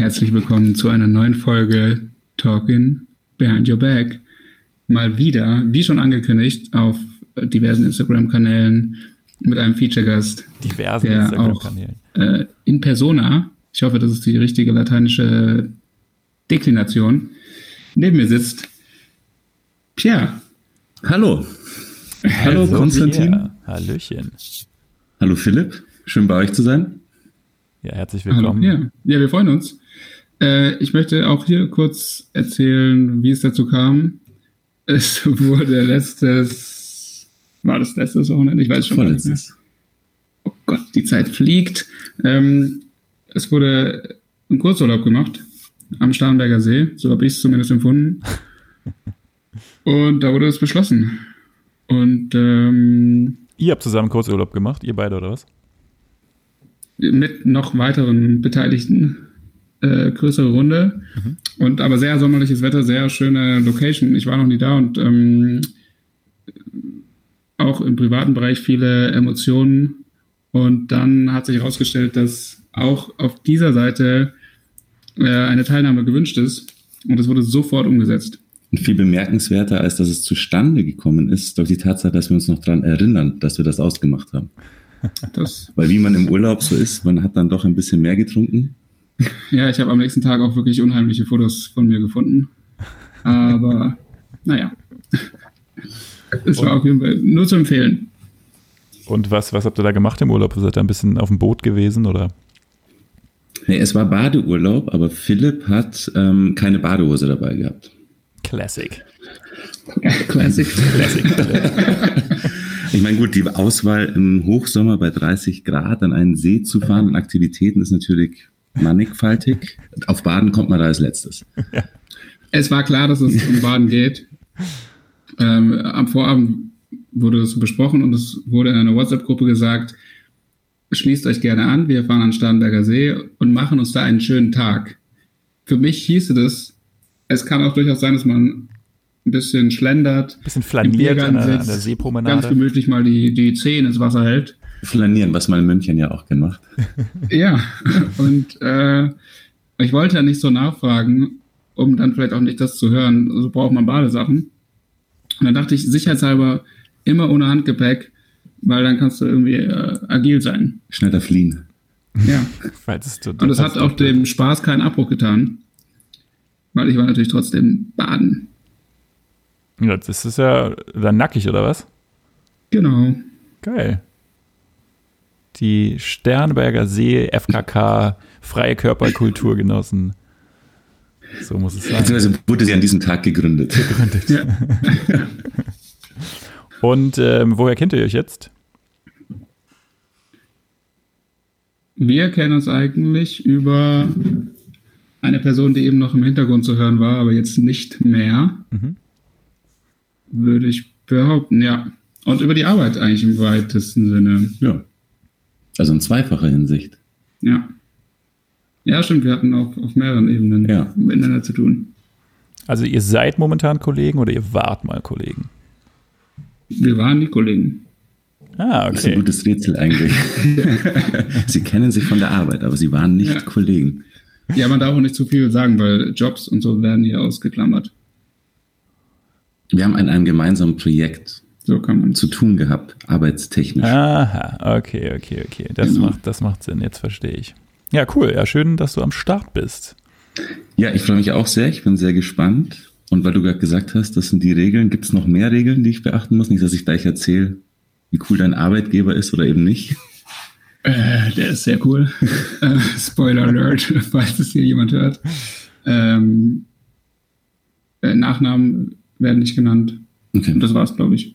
herzlich willkommen zu einer neuen Folge Talking Behind Your Back. Mal wieder, wie schon angekündigt, auf diversen Instagram-Kanälen mit einem Feature-Gast. Diversen Instagram-Kanälen. Äh, in persona, ich hoffe, das ist die richtige lateinische Deklination, neben mir sitzt Pierre. Hallo. Hallo Also Konstantin. hier. Hallöchen. Hallo Philipp. Schön bei euch zu sein. Ja, herzlich Hallo willkommen. Pierre. Ja, wir freuen uns. Äh, ich möchte auch hier kurz erzählen, wie es dazu kam. Es wurde letztes, war das letztes Wochenende? Ich weiß schon. Vorletztes. Oh Gott, die Zeit fliegt. Ähm, es wurde ein Kurzurlaub gemacht am Starnberger See, so habe ich es zumindest empfunden. Und da wurde es beschlossen. Und ähm, Ihr habt zusammen Kurzurlaub gemacht, ihr beide oder was? mit noch weiteren Beteiligten äh, größere Runde. Und aber sehr sommerliches Wetter, sehr schöne Location. Ich war noch nie da und ähm, auch im privaten Bereich viele Emotionen. Und dann hat sich herausgestellt, dass auch auf dieser Seite äh, eine Teilnahme gewünscht ist. Und es wurde sofort umgesetzt. Und viel bemerkenswerter, als dass es zustande gekommen ist, ist doch die Tatsache, dass wir uns noch daran erinnern, dass wir das ausgemacht haben. Das, Weil wie man im Urlaub so ist, man hat dann doch ein bisschen mehr getrunken. ja, ich habe am nächsten Tag auch wirklich unheimliche Fotos von mir gefunden. Aber naja. Es war auf jeden Fall nur zu empfehlen. Und was, was habt ihr da gemacht im Urlaub? Seid ihr ein bisschen auf dem Boot gewesen oder? Nee, es war Badeurlaub, aber Philipp hat ähm, keine Badehose dabei gehabt. Classic. Classic. Classic. Ich meine, gut, die Auswahl im Hochsommer bei 30 Grad an einen See zu fahren und Aktivitäten ist natürlich mannigfaltig. Auf Baden kommt man da als letztes. Es war klar, dass es um Baden geht. Ähm, am Vorabend wurde das besprochen und es wurde in einer WhatsApp-Gruppe gesagt, schließt euch gerne an, wir fahren an Starnberger See und machen uns da einen schönen Tag. Für mich hieße das, es kann auch durchaus sein, dass man ein bisschen schlendert, Bisschen im flaniert an der, an der sitzt, ganz Seepromenade. gemütlich mal die, die Zehen ins Wasser hält. Flanieren, was man in München ja auch gemacht. Ja, und äh, ich wollte ja nicht so nachfragen, um dann vielleicht auch nicht das zu hören. So braucht man Badesachen. Und dann dachte ich, sicherheitshalber immer ohne Handgepäck, weil dann kannst du irgendwie äh, agil sein. Schneller fliehen. Ja. Falls es Und das hat auch dem Spaß keinen Abbruch getan. Weil ich war natürlich trotzdem baden. Ja, das ist ja dann nackig, oder was? Genau. Geil. Die Sternberger See FKK Freie Körperkultur genossen. So muss es sein. Beziehungsweise wurde sie an diesem Tag gegründet. Ja. Und ähm, woher kennt ihr euch jetzt? Wir kennen uns eigentlich über eine Person, die eben noch im Hintergrund zu hören war, aber jetzt nicht mehr. Mhm. Würde ich behaupten, ja. Und über die Arbeit eigentlich im weitesten Sinne. Ja. Also in zweifacher Hinsicht. Ja. Ja, stimmt, wir hatten auch auf mehreren Ebenen Ja. miteinander zu tun. Also ihr seid momentan Kollegen oder ihr wart mal Kollegen? Wir waren die Kollegen. Ah, Das ist ein okay. gutes Rätsel eigentlich. sie kennen sich von der Arbeit, aber sie waren nicht Ja. Kollegen. Ja, man darf auch nicht zu viel sagen, weil Jobs und so werden hier ausgeklammert. Wir haben an einem gemeinsamen Projekt So kann man zu tun gehabt, arbeitstechnisch. Aha, okay, okay, okay. Das, Genau. macht, das macht Sinn, jetzt verstehe ich. Ja, cool. Ja, schön, dass du am Start bist. Ja, ich freue mich auch sehr. Ich bin sehr gespannt. Und weil du gerade gesagt hast, das sind die Regeln, gibt es noch mehr Regeln, die ich beachten muss? Nicht, dass ich gleich erzähle, wie cool dein Arbeitgeber ist oder eben nicht. Äh, der ist sehr cool. äh, Spoiler Alert, falls es hier jemand hört. Ähm, äh, Nachnamen werden nicht genannt. Okay. Und das war's, glaube ich.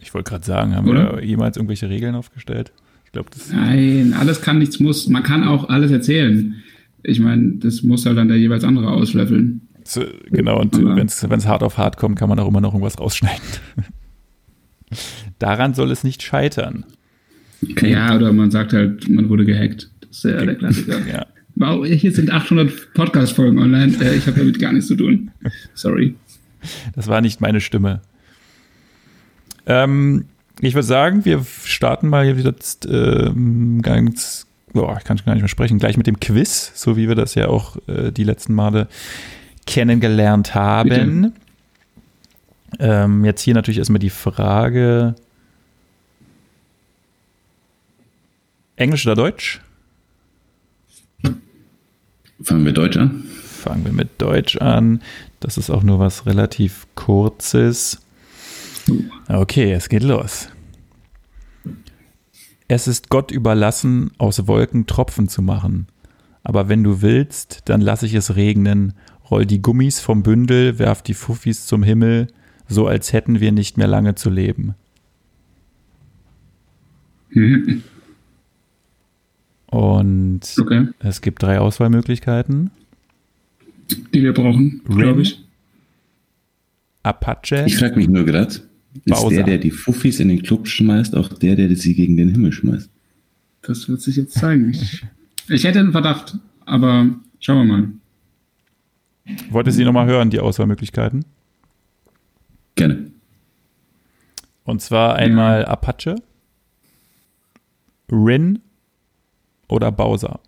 Ich wollte gerade sagen, haben Oder? wir jemals irgendwelche Regeln aufgestellt? Ich glaube, das Nein, alles kann, nichts muss. Man kann auch alles erzählen. Ich meine, das muss halt dann der jeweils andere auslöffeln. So, genau, und wenn es hart auf hart kommt, kann man auch immer noch irgendwas rausschneiden. Daran soll es nicht scheitern. Ja, oder man sagt halt, man wurde gehackt. Das ist ja der Klassiker. Ja. Wow, hier sind 800 Podcast-Folgen online. Äh, ich habe damit gar nichts zu tun. Sorry. Das war nicht meine Stimme. Ähm, ich würde sagen, wir starten mal hier wieder ähm, ganz boah, ich kann gar nicht mehr sprechen, gleich mit dem Quiz, so wie wir das ja auch äh, die letzten Male kennengelernt haben. Ähm, jetzt hier natürlich erstmal die Frage: Englisch oder Deutsch? Fangen wir Deutsch an? Fangen wir mit Deutsch an. Das ist auch nur was relativ Kurzes. Okay, es geht los. Es ist Gott überlassen, aus Wolken Tropfen zu machen. Aber wenn du willst, dann lass ich es regnen, roll die Gummis vom Bündel, werf die Fuffis zum Himmel, so als hätten wir nicht mehr lange zu leben. Mhm. Und Okay. es gibt drei Auswahlmöglichkeiten. Die wir brauchen, glaube ich. Apache, Ich frage mich nur gerade, ist Bowser. der, der die Fuffis in den Club schmeißt, auch der, der sie gegen den Himmel schmeißt? Das wird sich jetzt zeigen. Ich, ich hätte einen Verdacht, aber schauen wir mal. wollte Sie nochmal hören, die Auswahlmöglichkeiten? Gerne. Und zwar einmal Apache, Rin oder Bowser.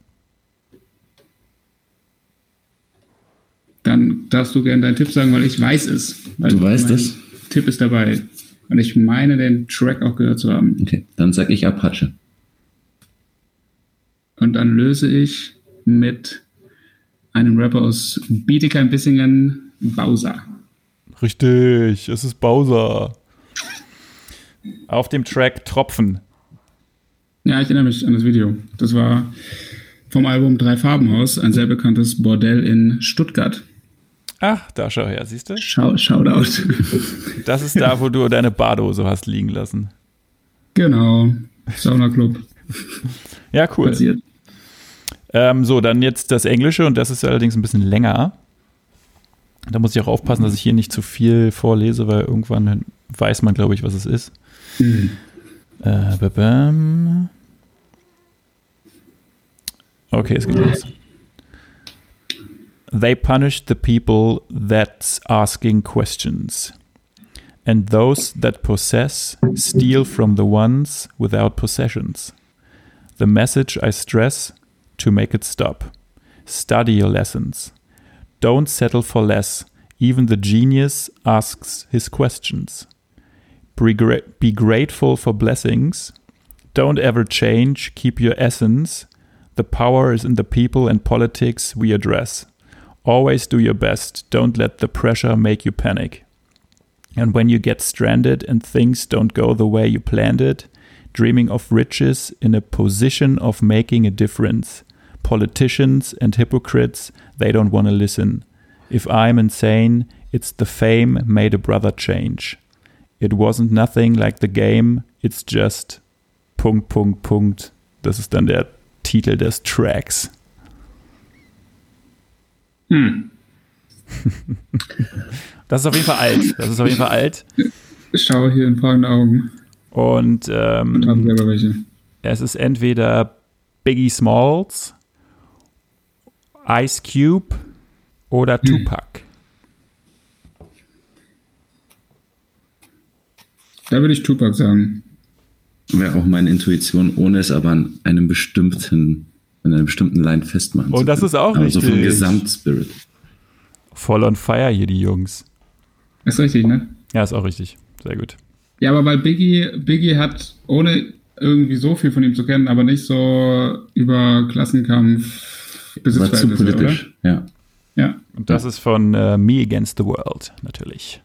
Dann darfst du gerne deinen Tipp sagen, weil ich weiß es. Weil Du weißt mein es? Tipp ist dabei. Und ich meine, den Track auch gehört zu haben. Okay, dann sag ich Apache. Und dann löse ich mit einem Rapper aus Bietigheim-Bissingen, Bowser. Richtig, es ist Bowser. Auf dem Track Tropfen. Ja, ich erinnere mich an das Video. Das war vom Album Drei Farbenhaus, ein sehr bekanntes Bordell in Stuttgart. Ach, da schau her, siehst du? Schau, Shoutout. Das ist da, wo du deine Badose hast liegen lassen. genau. Sauna Club. Ja, cool. Passiert. Ähm, so, dann jetzt das Englische und das ist allerdings ein bisschen länger. Da muss ich auch aufpassen, dass ich hier nicht zu viel vorlese, weil irgendwann weiß man, glaube ich, was es ist. Hm. Äh, okay, es geht los. They punish the people that's asking questions. And those that possess steal from the ones without possessions. The message I stress to make it stop. Study your lessons. Don't settle for less. Even the genius asks his questions. Be, be grateful for blessings. Don't ever change. Keep your essence. The power is in the people and politics we address. Always do your best. Don't let the pressure make you panic. And when you get stranded and things don't go the way you planned it, dreaming of riches in a position of making a difference, politicians and hypocrites, they don't want to listen. If I'm insane, it's the fame made a brother change. It wasn't nothing like the game, it's just Punkt, Punkt, Punkt. Das ist dann der Titel des Tracks. Hm. Das ist auf jeden Fall alt. Das ist auf jeden Fall alt. Ich schaue hier in fragende Augen Und und ähm, selber welche. es ist entweder Biggie Smalls, Ice Cube oder Tupac. Da würde ich Tupac sagen. Wäre auch meine Intuition, ohne es aber an einem bestimmten, an einer bestimmten Line festmachen Und zu das können. ist auch Aber so vom richtig. Gesamtspirit. Voll on fire hier, die Jungs. Ist richtig, ne? Ja, ist auch richtig. Sehr gut. Ja, aber weil Biggie, Biggie hat, ohne irgendwie so viel von ihm zu kennen, aber nicht so über Klassenkampf, War zu Besitzverhältnisse, oder? politisch. Ja. Ja. Und das ist von äh, Me Against the World, natürlich.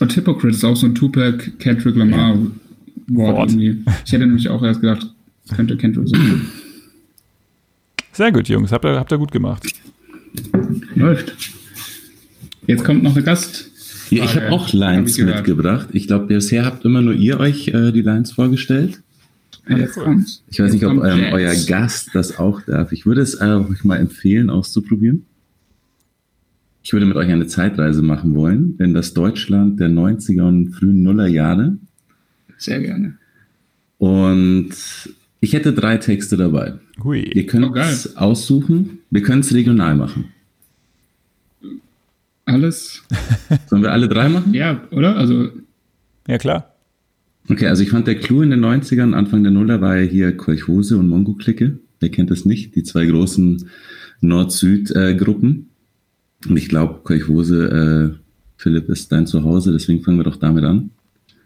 Und Hypocrite ist auch so ein Tupac Kendrick Lamar Wort Wort. irgendwie. Ich hätte nämlich auch erst gedacht, es könnte Kendrick sein. Sehr gut, Jungs. Habt ihr, habt ihr gut gemacht. Läuft. Jetzt kommt noch eine Gast. Ja, ich habe auch Hab Lines ich gehört. mitgebracht. Ich glaube, bisher habt immer nur ihr euch äh, die Lines vorgestellt. Ja, jetzt kommt's. Ich weiß Jetzt nicht, ob ähm, euer Gast das auch darf. Ich würde es äh, euch mal empfehlen, auszuprobieren. Ich würde mit euch eine Zeitreise machen wollen in das Deutschland der 90er und frühen Nullerjahre. Sehr gerne. Und ich hätte drei Texte dabei. Hui. Oh, geil. es aussuchen. Wir können es regional machen. Alles? Sollen wir alle drei machen? Ja, oder? Also, Ja, klar. Okay, also ich fand der Clou in den 90ern, Anfang der Nuller war ja hier Kolchose und Mongo-Clique. Wer kennt das nicht? Die zwei großen Nord-Süd-Gruppen. Und ich glaube, Kolchose, äh, Philipp, ist dein Zuhause, deswegen fangen wir doch damit an.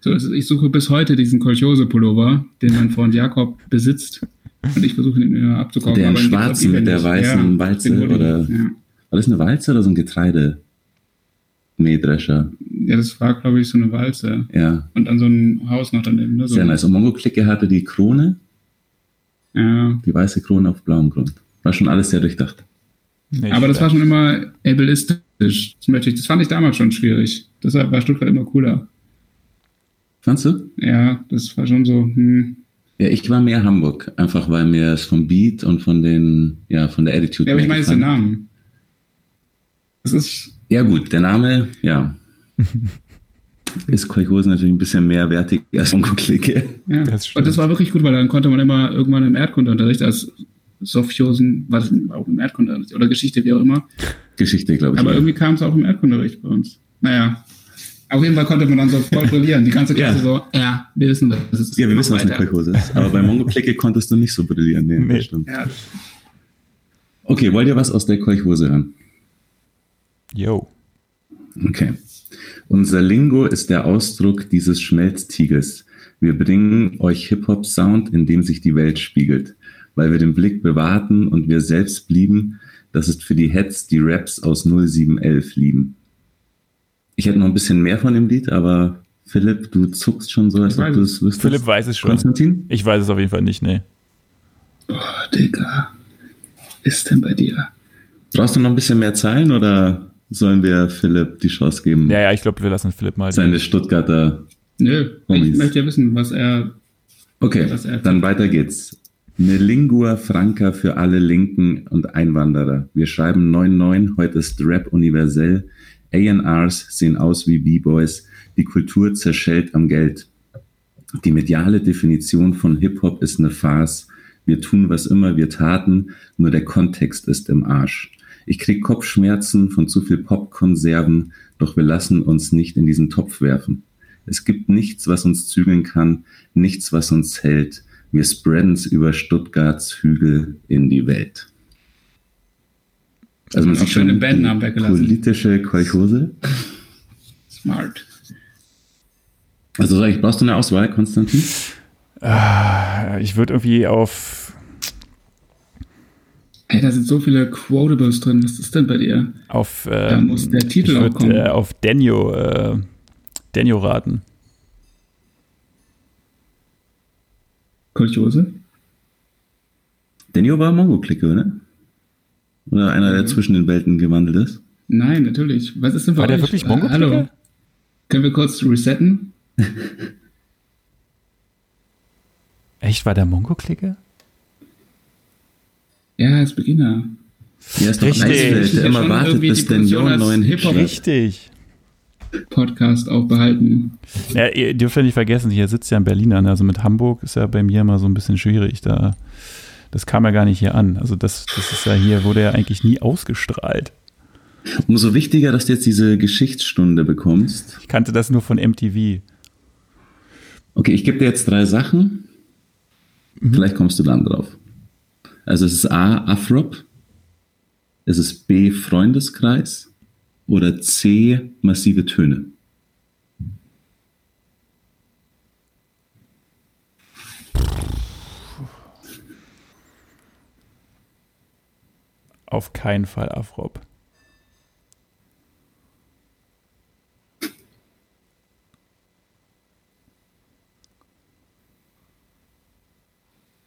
So, ich suche bis heute diesen Kolchose-Pullover, den mein Freund Jakob besitzt. Und ich versuche ihn mir abzukaufen. Ihn gibt's schwarzen mit der weißen Ja, Walze, oder? Ja. War das eine Walze oder so ein Getreide? Mähdrescher. ja, das war, glaube ich, so eine Walze. Ja, Und dann so ein Haus noch daneben. Ne? So, sehr nice. Und Mongo Clique hatte die Krone, Ja. die weiße Krone auf blauem Grund. War schon alles sehr durchdacht. Nicht Aber das war schon immer ableistisch. Das, möchte ich, das fand ich damals schon schwierig. Deshalb war Stuttgart immer cooler. Fandst du? Ja, das war schon so, hm. Ja, ich war mehr Hamburg, einfach weil mir es vom Beat und von den, ja, von der Attitude. Ja, aber ich meine jetzt den gefallen. Namen. Das ist, Ja, gut, der Name, ja. ist Kolchose natürlich ein bisschen mehr wertig als Mongo Clique. ja. Das und das war wirklich gut, weil dann konnte man immer irgendwann im Erdkundeunterricht als Sophiosen, war das auch im Erdkundeunterricht oder Geschichte, wie auch immer. Geschichte, glaube ich. Aber ja. irgendwie kam es auch im Erdkundeunterricht bei uns. Naja. Auf jeden Fall konnte man dann so voll brillieren. Die ganze Klasse Ja. so, ja, wir wissen das. ist ja, wir wissen, was eine. Kolchose ist. Aber bei Mongo Clique konntest du nicht so brillieren. Nee, Nee. stimmt. Ja, Okay, wollt ihr was aus der Kolchose hören? Yo. Okay. Unser Lingo ist der Ausdruck dieses Schmelztiegels. Wir bringen euch Hip-Hop-Sound, in dem sich die Welt spiegelt. Weil wir den Blick bewahrten und wir selbst blieben, das ist für die Heads, die Raps aus 0711 lieben. Ich hätte noch ein bisschen mehr von dem Lied, aber Philipp, du zuckst schon so, als Ich ob du es. es wüsstest. Philipp weiß es schon. Konstantin? Ich weiß es auf jeden Fall nicht, nee. Oh, Digga. Ist denn bei dir? Brauchst du noch ein bisschen mehr Zeilen oder sollen wir Philipp die Chance geben, Ja, ja, ich glaube, wir lassen Philipp mal. seine Stuttgarter Nö, ich Homies. möchte ja wissen, was er. Okay, Was er- dann weiter geht's. Eine Lingua Franca für alle Linken und Einwanderer. Wir schreiben 9-9, heute ist Rap universell. A&Rs sehen aus wie B-Boys. Die Kultur zerschellt am Geld. Die mediale Definition von Hip-Hop ist eine Farce. Wir tun, was immer wir taten, nur der Kontext ist im Arsch. Ich krieg Kopfschmerzen von zu viel Popkonserven, doch wir lassen uns nicht in diesen Topf werfen. Es gibt nichts, was uns zügeln kann, nichts, was uns hält. Wir spreaden's über Stuttgarts Hügel in die Welt. Also man Auch sieht schon den Bandnamen weggelassen. politische Kolchose. Smart. Also sag ich, brauchst du eine Auswahl, Konstantin? Ah, Ich würde irgendwie auf, Ey, da sind so viele Quotables drin. Was ist denn bei dir? auf, Da ähm, muss der Titel ich auch kommen. Äh, auf Daniel, äh, Daniel raten. Kolchose? Denio war Mongo-Clique, oder? Oder einer, der zwischen den Welten gewandelt ist? Nein, natürlich. Was ist denn bei War der euch? wirklich Äh, Mongo-Clique? Hallo. Können wir kurz resetten? Echt, war der Mongo-Clique? Ja, ist Beginner. Ja, ist doch Richtig. Eisfeld, der Ja, immer schon wartet, irgendwie bis der Jon als neuen Hip-Hop- schreibt. Richtig. Podcast auch behalten. Ja, ihr dürft ja nicht vergessen, hier sitzt ja ein Berliner. ne? Also mit Hamburg ist ja bei mir immer so ein bisschen schwierig. Da, das kam ja gar nicht hier an. Also das, das ist ja hier, wurde ja eigentlich nie ausgestrahlt. Umso wichtiger, dass du jetzt diese Geschichtsstunde bekommst. Ich kannte das nur von MTV. Okay, ich gebe dir jetzt drei Sachen. Vielleicht kommst du dann drauf. Also es ist A, Afrop. Es ist B, Freundeskreis. Oder C, massive Töne. Auf keinen Fall Afrop.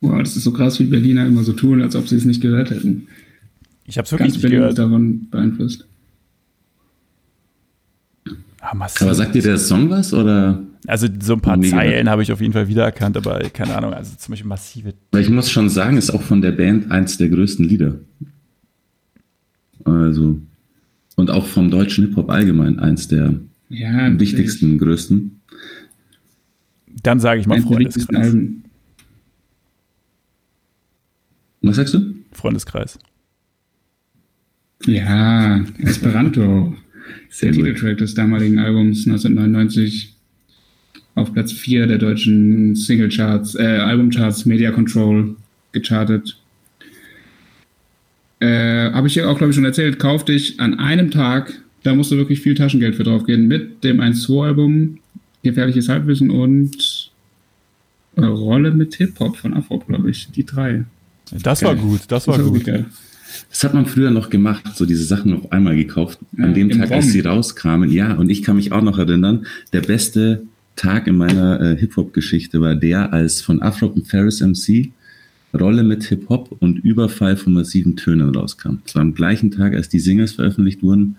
Boah, das ist so krass, wie Berliner immer so tun, als ob sie es nicht gehört hätten. Ich habe es wirklich Ganz nicht Berlin ist gehört. davon beeinflusst. Ah. Aber sagt dir der Song was? Oder? Also so ein paar gehört. Zeilen habe ich auf jeden Fall wiedererkannt, aber keine Ahnung, also zum Beispiel massive. Weil ich muss schon sagen, ist auch von der Band eins der größten Lieder. Also. Und auch vom deutschen Hip-Hop allgemein eins der Ja, wichtigsten, größten. Dann sage ich mal Freundeskreis. Alben. Was sagst du? Freundeskreis. Ja, Esperanto. Sehr der gut. Titeltrack des damaligen Albums 1999 auf Platz 4 der deutschen Singlecharts, äh, Albumcharts, Media Control gechartet. Äh, Habe ich ja auch, glaube ich, schon erzählt, kaufte ich an einem Tag, da musste wirklich viel Taschengeld für draufgehen, mit dem 1-2-Album, Gefährliches Halbwissen und äh, Rolle mit Hip-Hop von Afro, glaube ich. Die drei. Das war Geil. gut, das war Das war gut. geil. Das hat man früher noch gemacht, so diese Sachen auf einmal gekauft, Ja, an dem Tag, als ROM. sie rauskamen. Ja, und ich kann mich auch noch erinnern, der beste Tag in meiner äh, Hip-Hop-Geschichte war der, als von Afro und Ferris MC Rolle mit Hip-Hop und Überfall von massiven Tönen rauskam. Es war am gleichen Tag, als die Singles veröffentlicht wurden.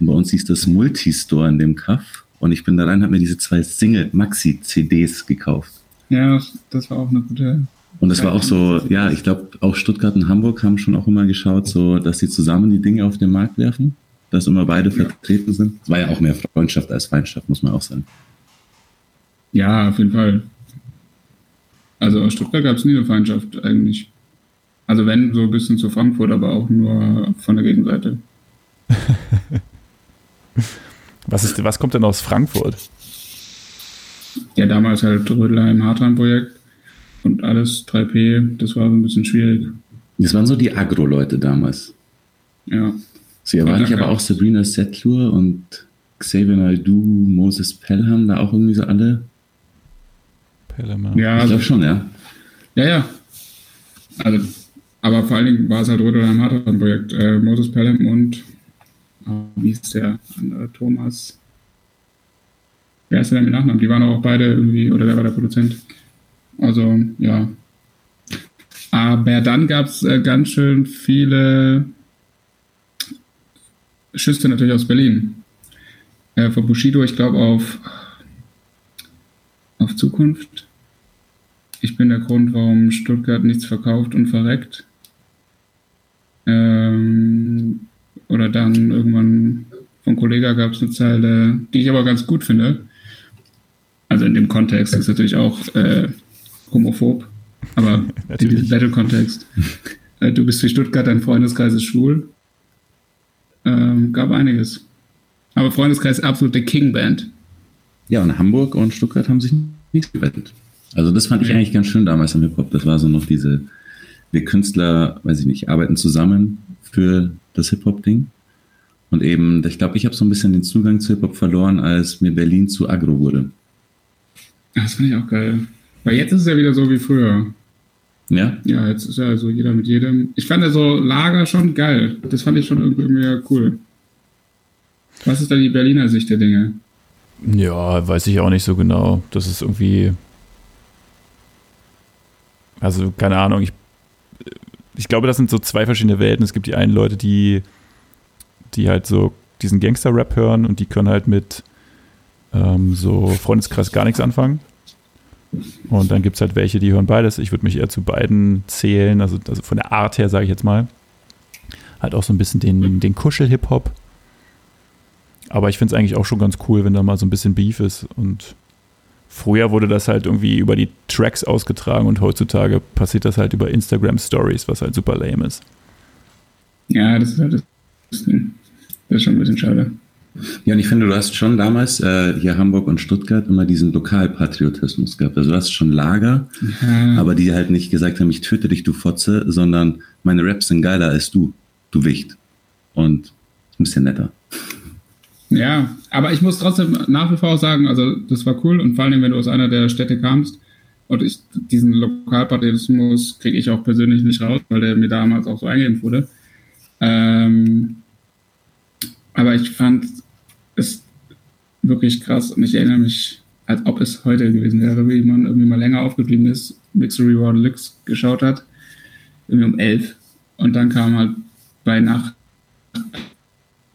Und bei uns hieß das Multistore in dem Kaff. Und ich bin da rein, habe mir diese zwei Single-Maxi-CDs gekauft. Ja, das war auch eine gute. Und es war auch so, ja, ich glaube, auch Stuttgart und Hamburg haben schon auch immer geschaut, so, dass sie zusammen die Dinge auf den Markt werfen, dass immer beide vertreten sind. Es war ja auch mehr Freundschaft als Feindschaft, muss man auch sagen. Ja, auf jeden Fall. Also aus Stuttgart gab es nie eine Feindschaft eigentlich. Also wenn, so ein bisschen zu Frankfurt, aber auch nur von der Gegenseite. Was, ist, was kommt denn aus Frankfurt? Ja, damals halt Rödelheim Hartheim-Projekt und alles 3P, das war so ein bisschen schwierig. Das waren so die Agro-Leute damals. Ja. So, ja, war Ja, nicht aber auch Sabrina Setlur und Xavier Naidoo, Moses Pelham, da auch irgendwie so alle? Pelham, Ja, Ich also, glaube schon, ja. ja, ja. Also, aber vor allen Dingen war es halt Rödelheim Hartheim-Projekt. Äh, Moses Pelham und, äh, wie ist der andere, Thomas. Wer ist der denn mit Nachnamen? Die waren auch beide irgendwie, oder wer war der Produzent? Also, ja. Aber dann gab es äh, ganz schön viele Schüsse natürlich aus Berlin. Äh, von Bushido, ich glaube, auf, auf Zukunft. Ich bin der Grund, warum Stuttgart nichts verkauft und verreckt. Ähm, oder dann irgendwann von Kollega gab es eine Zeile, die ich aber ganz gut finde. Also in dem Kontext ist natürlich auch äh, homophob, aber in diesem Battle-Kontext. äh, du bist wie Stuttgart, dein Freundeskreis ist schwul. Ähm, gab einiges. Aber Freundeskreis ist absolute King-Band. Ja, und Hamburg und Stuttgart haben sich nicht gewettet. Also das fand ich eigentlich ganz schön damals im Hip-Hop. Das war so noch diese, wir Künstler, weiß ich nicht, arbeiten zusammen für das Hip-Hop-Ding. Und eben, ich glaube, ich habe so ein bisschen den Zugang zu Hip-Hop verloren, als mir Berlin zu aggro wurde. Das fand ich auch geil. Weil jetzt ist es ja wieder so wie früher. Ja? Ja, jetzt ist ja so jeder mit jedem. Ich fand ja so Lager schon geil. Das fand ich schon irgendwie cool. Was ist da die Berliner Sicht der Dinge? Ja, weiß ich auch nicht so genau. Das ist irgendwie. Also, keine Ahnung. Ich, ich glaube, das sind so zwei verschiedene Welten. Es gibt die einen Leute, die, die halt so diesen Gangster-Rap hören und die können halt mit ähm, so Freundeskreis gar nichts anfangen. Und dann gibt es halt welche, die hören beides. Ich würde mich eher zu beiden zählen, also, also von der Art her, sage ich jetzt mal. Halt auch so ein bisschen den, den Kuschel-Hip-Hop. Aber ich finde es eigentlich auch schon ganz cool, wenn da mal so ein bisschen Beef ist. Und früher wurde das halt irgendwie über die Tracks ausgetragen und heutzutage passiert das halt über Instagram Stories, was halt super lame ist. Ja, das ist halt das. Das ist schon ein bisschen schade. Ja, und ich finde, du hast schon damals äh, hier Hamburg und Stuttgart immer diesen Lokalpatriotismus gehabt. Also du hast schon Lager, Ja, aber die halt nicht gesagt haben, ich töte dich, du Fotze, sondern meine Raps sind geiler als du, du Wicht. Und ein bisschen netter. Ja, aber ich muss trotzdem nach wie vor sagen, also das war cool und vor allem, wenn du aus einer der Städte kamst und ich diesen Lokalpatriotismus kriege ich auch persönlich nicht raus, weil der mir damals auch so eingeimpft wurde. Ähm, aber ich fand es wirklich krass und ich erinnere mich, als ob es heute gewesen wäre, wie man irgendwie mal länger aufgeblieben ist, Mixed Reward Lux geschaut hat, irgendwie um elf und dann kam halt bei Nacht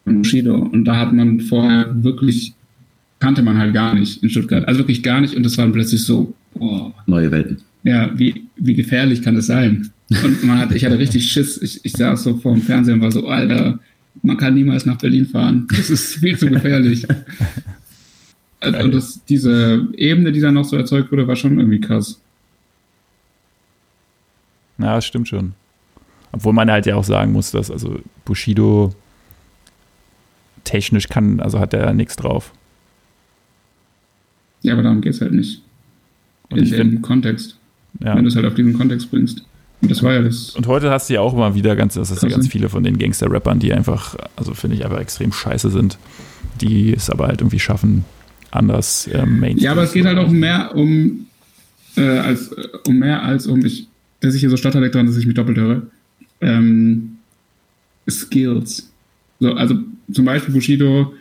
von Bushido und da hat man vorher wirklich, kannte man halt gar nicht in Stuttgart, also wirklich gar nicht und das war dann plötzlich so, boah, Neue Welten. ja, wie, wie gefährlich kann das sein? Und man hat, ich hatte richtig Schiss. Ich, ich saß so vor dem Fernseher und war so, Alter, man kann niemals nach Berlin fahren. Das ist viel zu gefährlich. und das, diese Ebene, die dann noch so erzeugt wurde, war schon irgendwie krass. Ja, das stimmt schon. Obwohl man halt ja auch sagen muss, dass also Bushido technisch kann, also hat er nichts drauf. Ja, aber darum geht's halt nicht. Und In dem Kontext. ja, Wenn du es halt auf diesen Kontext bringst. Das war ja das. Und heute hast du ja auch immer wieder ganz, das ist ja ganz viele von den Gangster-Rappern, die einfach, also finde ich einfach extrem scheiße sind, die es aber halt irgendwie schaffen, anders äh, Mainstream Ja, aber es geht halt auch mehr um, äh, als, um mehr als um, ich, dass ich hier so stotterlich dran, dass ich mich doppelt höre. Ähm, Skills. So, also zum Beispiel Bushido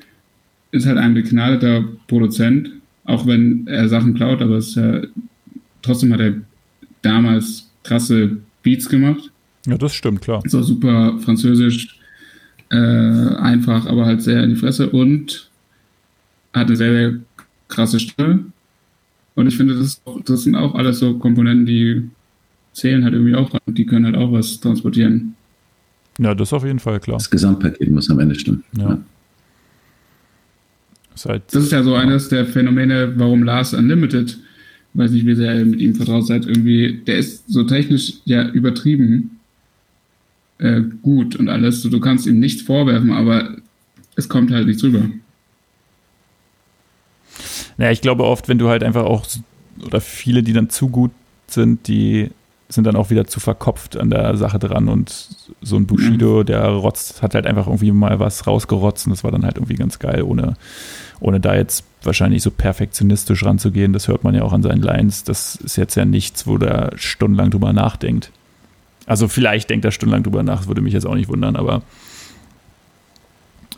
ist halt ein begnadeter Produzent, auch wenn er Sachen klaut, aber es ist ja, trotzdem hat er damals krasse Beats gemacht. Ja, das stimmt, klar. So super französisch, äh, einfach, aber halt sehr in die Fresse und hat eine sehr, sehr krasse Stimme. Und ich finde, das, das sind auch alles so Komponenten, die zählen halt irgendwie auch und die können halt auch was transportieren. Ja, das ist auf jeden Fall klar. Das Gesamtpaket muss am Ende stimmen. Ja. ja. Das, ist halt das ist ja so eines der Phänomene, warum Lars Unlimited, weiß nicht, wie sehr ihr mit ihm vertraut seid, irgendwie, der ist so technisch ja übertrieben äh, gut und alles. Du kannst ihm nichts vorwerfen, aber es kommt halt nichts rüber. Naja, ich glaube oft, wenn du halt einfach auch, oder viele, die dann zu gut sind, die sind dann auch wieder zu verkopft an der Sache dran und so ein Bushido, mhm. der rotzt, hat halt einfach irgendwie mal was rausgerotzt und das war dann halt irgendwie ganz geil, ohne, ohne da jetzt wahrscheinlich so perfektionistisch ranzugehen. Das hört man ja auch an seinen Lines. Das ist jetzt ja nichts, wo der stundenlang drüber nachdenkt. Also vielleicht denkt er stundenlang drüber nach, das würde mich jetzt auch nicht wundern, aber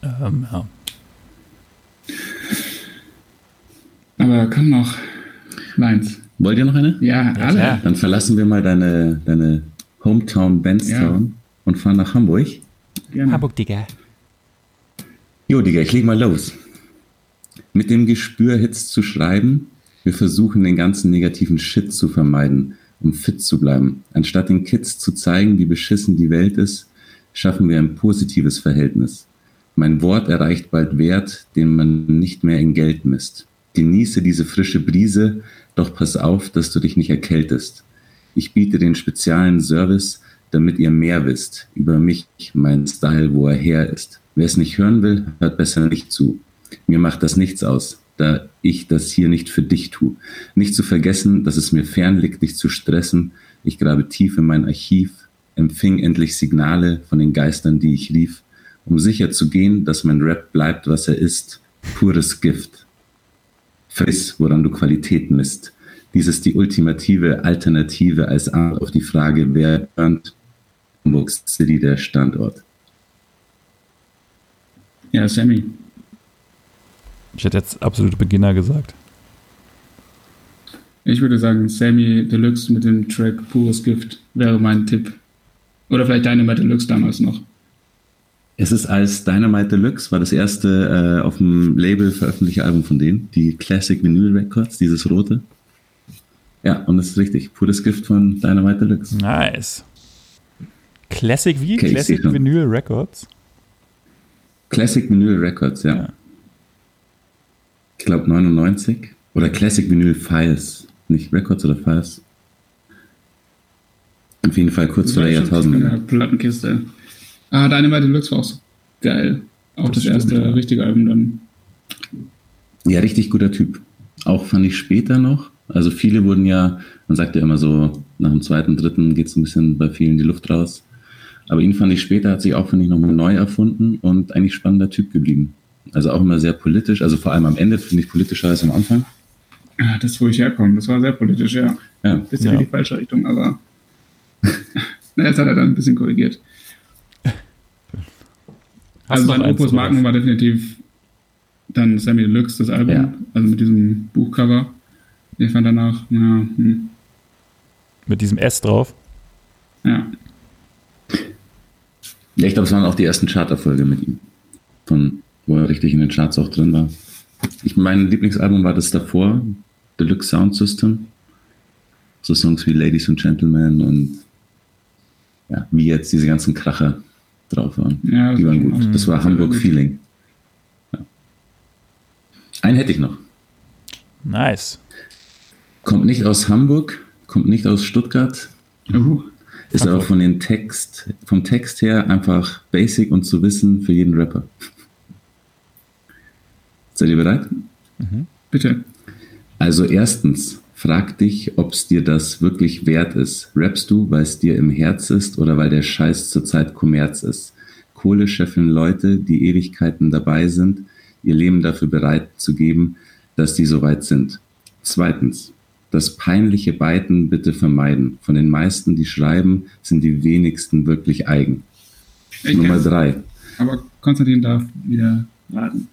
ähm, ja. Aber komm noch Lines. Wollt ihr noch eine? Ja, alle. Ja. Dann verlassen wir mal deine, deine Hometown Benstown ja. und fahren nach Hamburg. Gerne. Hamburg, Digga. Jo, Digga, ich leg mal los. Mit dem Gespür, Hits zu schreiben, wir versuchen den ganzen negativen Shit zu vermeiden, um fit zu bleiben. Anstatt den Kids zu zeigen, wie beschissen die Welt ist, schaffen wir ein positives Verhältnis. Mein Wort erreicht bald Wert, den man nicht mehr in Geld misst. Genieße diese frische Brise, doch pass auf, dass du dich nicht erkältest. Ich biete den speziellen Service, damit ihr mehr wisst über mich, meinen Style, wo er her ist. Wer es nicht hören will, hört besser nicht zu. Mir macht das nichts aus, da ich das hier nicht für dich tue. Nicht zu vergessen, dass es mir fern liegt, dich zu stressen. Ich grabe tief in mein Archiv, empfing endlich Signale von den Geistern, die ich rief, um sicher zu gehen, dass mein Rap bleibt, was er ist. Pures Gift. Friss, woran du Qualität misst. Dies ist die ultimative Alternative als Antwort auf die Frage, wer burnt Hamburg City der Standort? Ja, Sammy. Ich hätte jetzt absolute Beginner gesagt. Ich würde sagen, Sammy Deluxe mit dem Track Pures Gift wäre mein Tipp. Oder vielleicht Dynamite Deluxe damals noch. Es ist als Dynamite Deluxe, war das erste äh, auf dem Label veröffentlichte Album von denen, die Classic Vinyl Records, dieses rote. Ja, und das ist richtig. Pures Gift von Dynamite Deluxe. Nice. Classic wie? Okay, Classic Vinyl Records? Classic Vinyl Records, ja. ja. Ich glaube 99. Oder Classic Vinyl Files. Nicht Records oder Files. Auf jeden Fall kurz vor der Jahrtausendwende. Plattenkiste. Ah, Dynamite Deluxe war auch so geil. Auch das, das erste stimmt, ja. richtige Album dann. Ja, richtig guter Typ. Auch fand ich später noch. Also viele wurden ja, man sagt ja immer so, nach dem zweiten, dritten geht es ein bisschen bei vielen die Luft raus. Aber ihn fand ich später, hat sich auch, finde ich, nochmal neu erfunden und eigentlich spannender Typ geblieben. Also auch immer sehr politisch, also vor allem am Ende finde ich politischer als am Anfang. Ja, das, wo ich herkomme, das war sehr politisch, ja. ja. Bisschen ja. in die falsche Richtung, aber na, jetzt hat er dann ein bisschen korrigiert also sein Opus Magnum war definitiv dann Sammy Deluxe, das Album, ja. also mit diesem Buchcover. Ich fand danach, ja, hm. Mit diesem S drauf? Ja. Ja, ich glaube, es waren auch die ersten Charterfolge mit ihm. Von, wo er richtig in den Charts auch drin war. Ich, mein Lieblingsalbum war das davor, Deluxe Sound System. So Songs wie Ladies and Gentlemen und ja, wie jetzt diese ganzen Kracher drauf waren. Ja, die waren gut. Das war Hamburg Feeling. Ja. Einen hätte ich noch. Nice. Kommt nicht aus Hamburg, kommt nicht aus Stuttgart. Uh, ist aber von den Text, vom Text her einfach basic und zu wissen für jeden Rapper. Seid ihr bereit? Mhm. Bitte. Also erstens, Frag dich, ob es dir das wirklich wert ist. Rappst du, weil es dir im Herz ist oder weil der Scheiß zurzeit Kommerz ist? Kohle scheffeln Leute, die Ewigkeiten dabei sind, ihr Leben dafür bereit zu geben, dass die soweit sind. Zweitens, das peinliche Beiten bitte vermeiden. Von den meisten, die schreiben, sind die wenigsten wirklich eigen. Ich Nummer drei. Aber Konstantin darf wieder raten.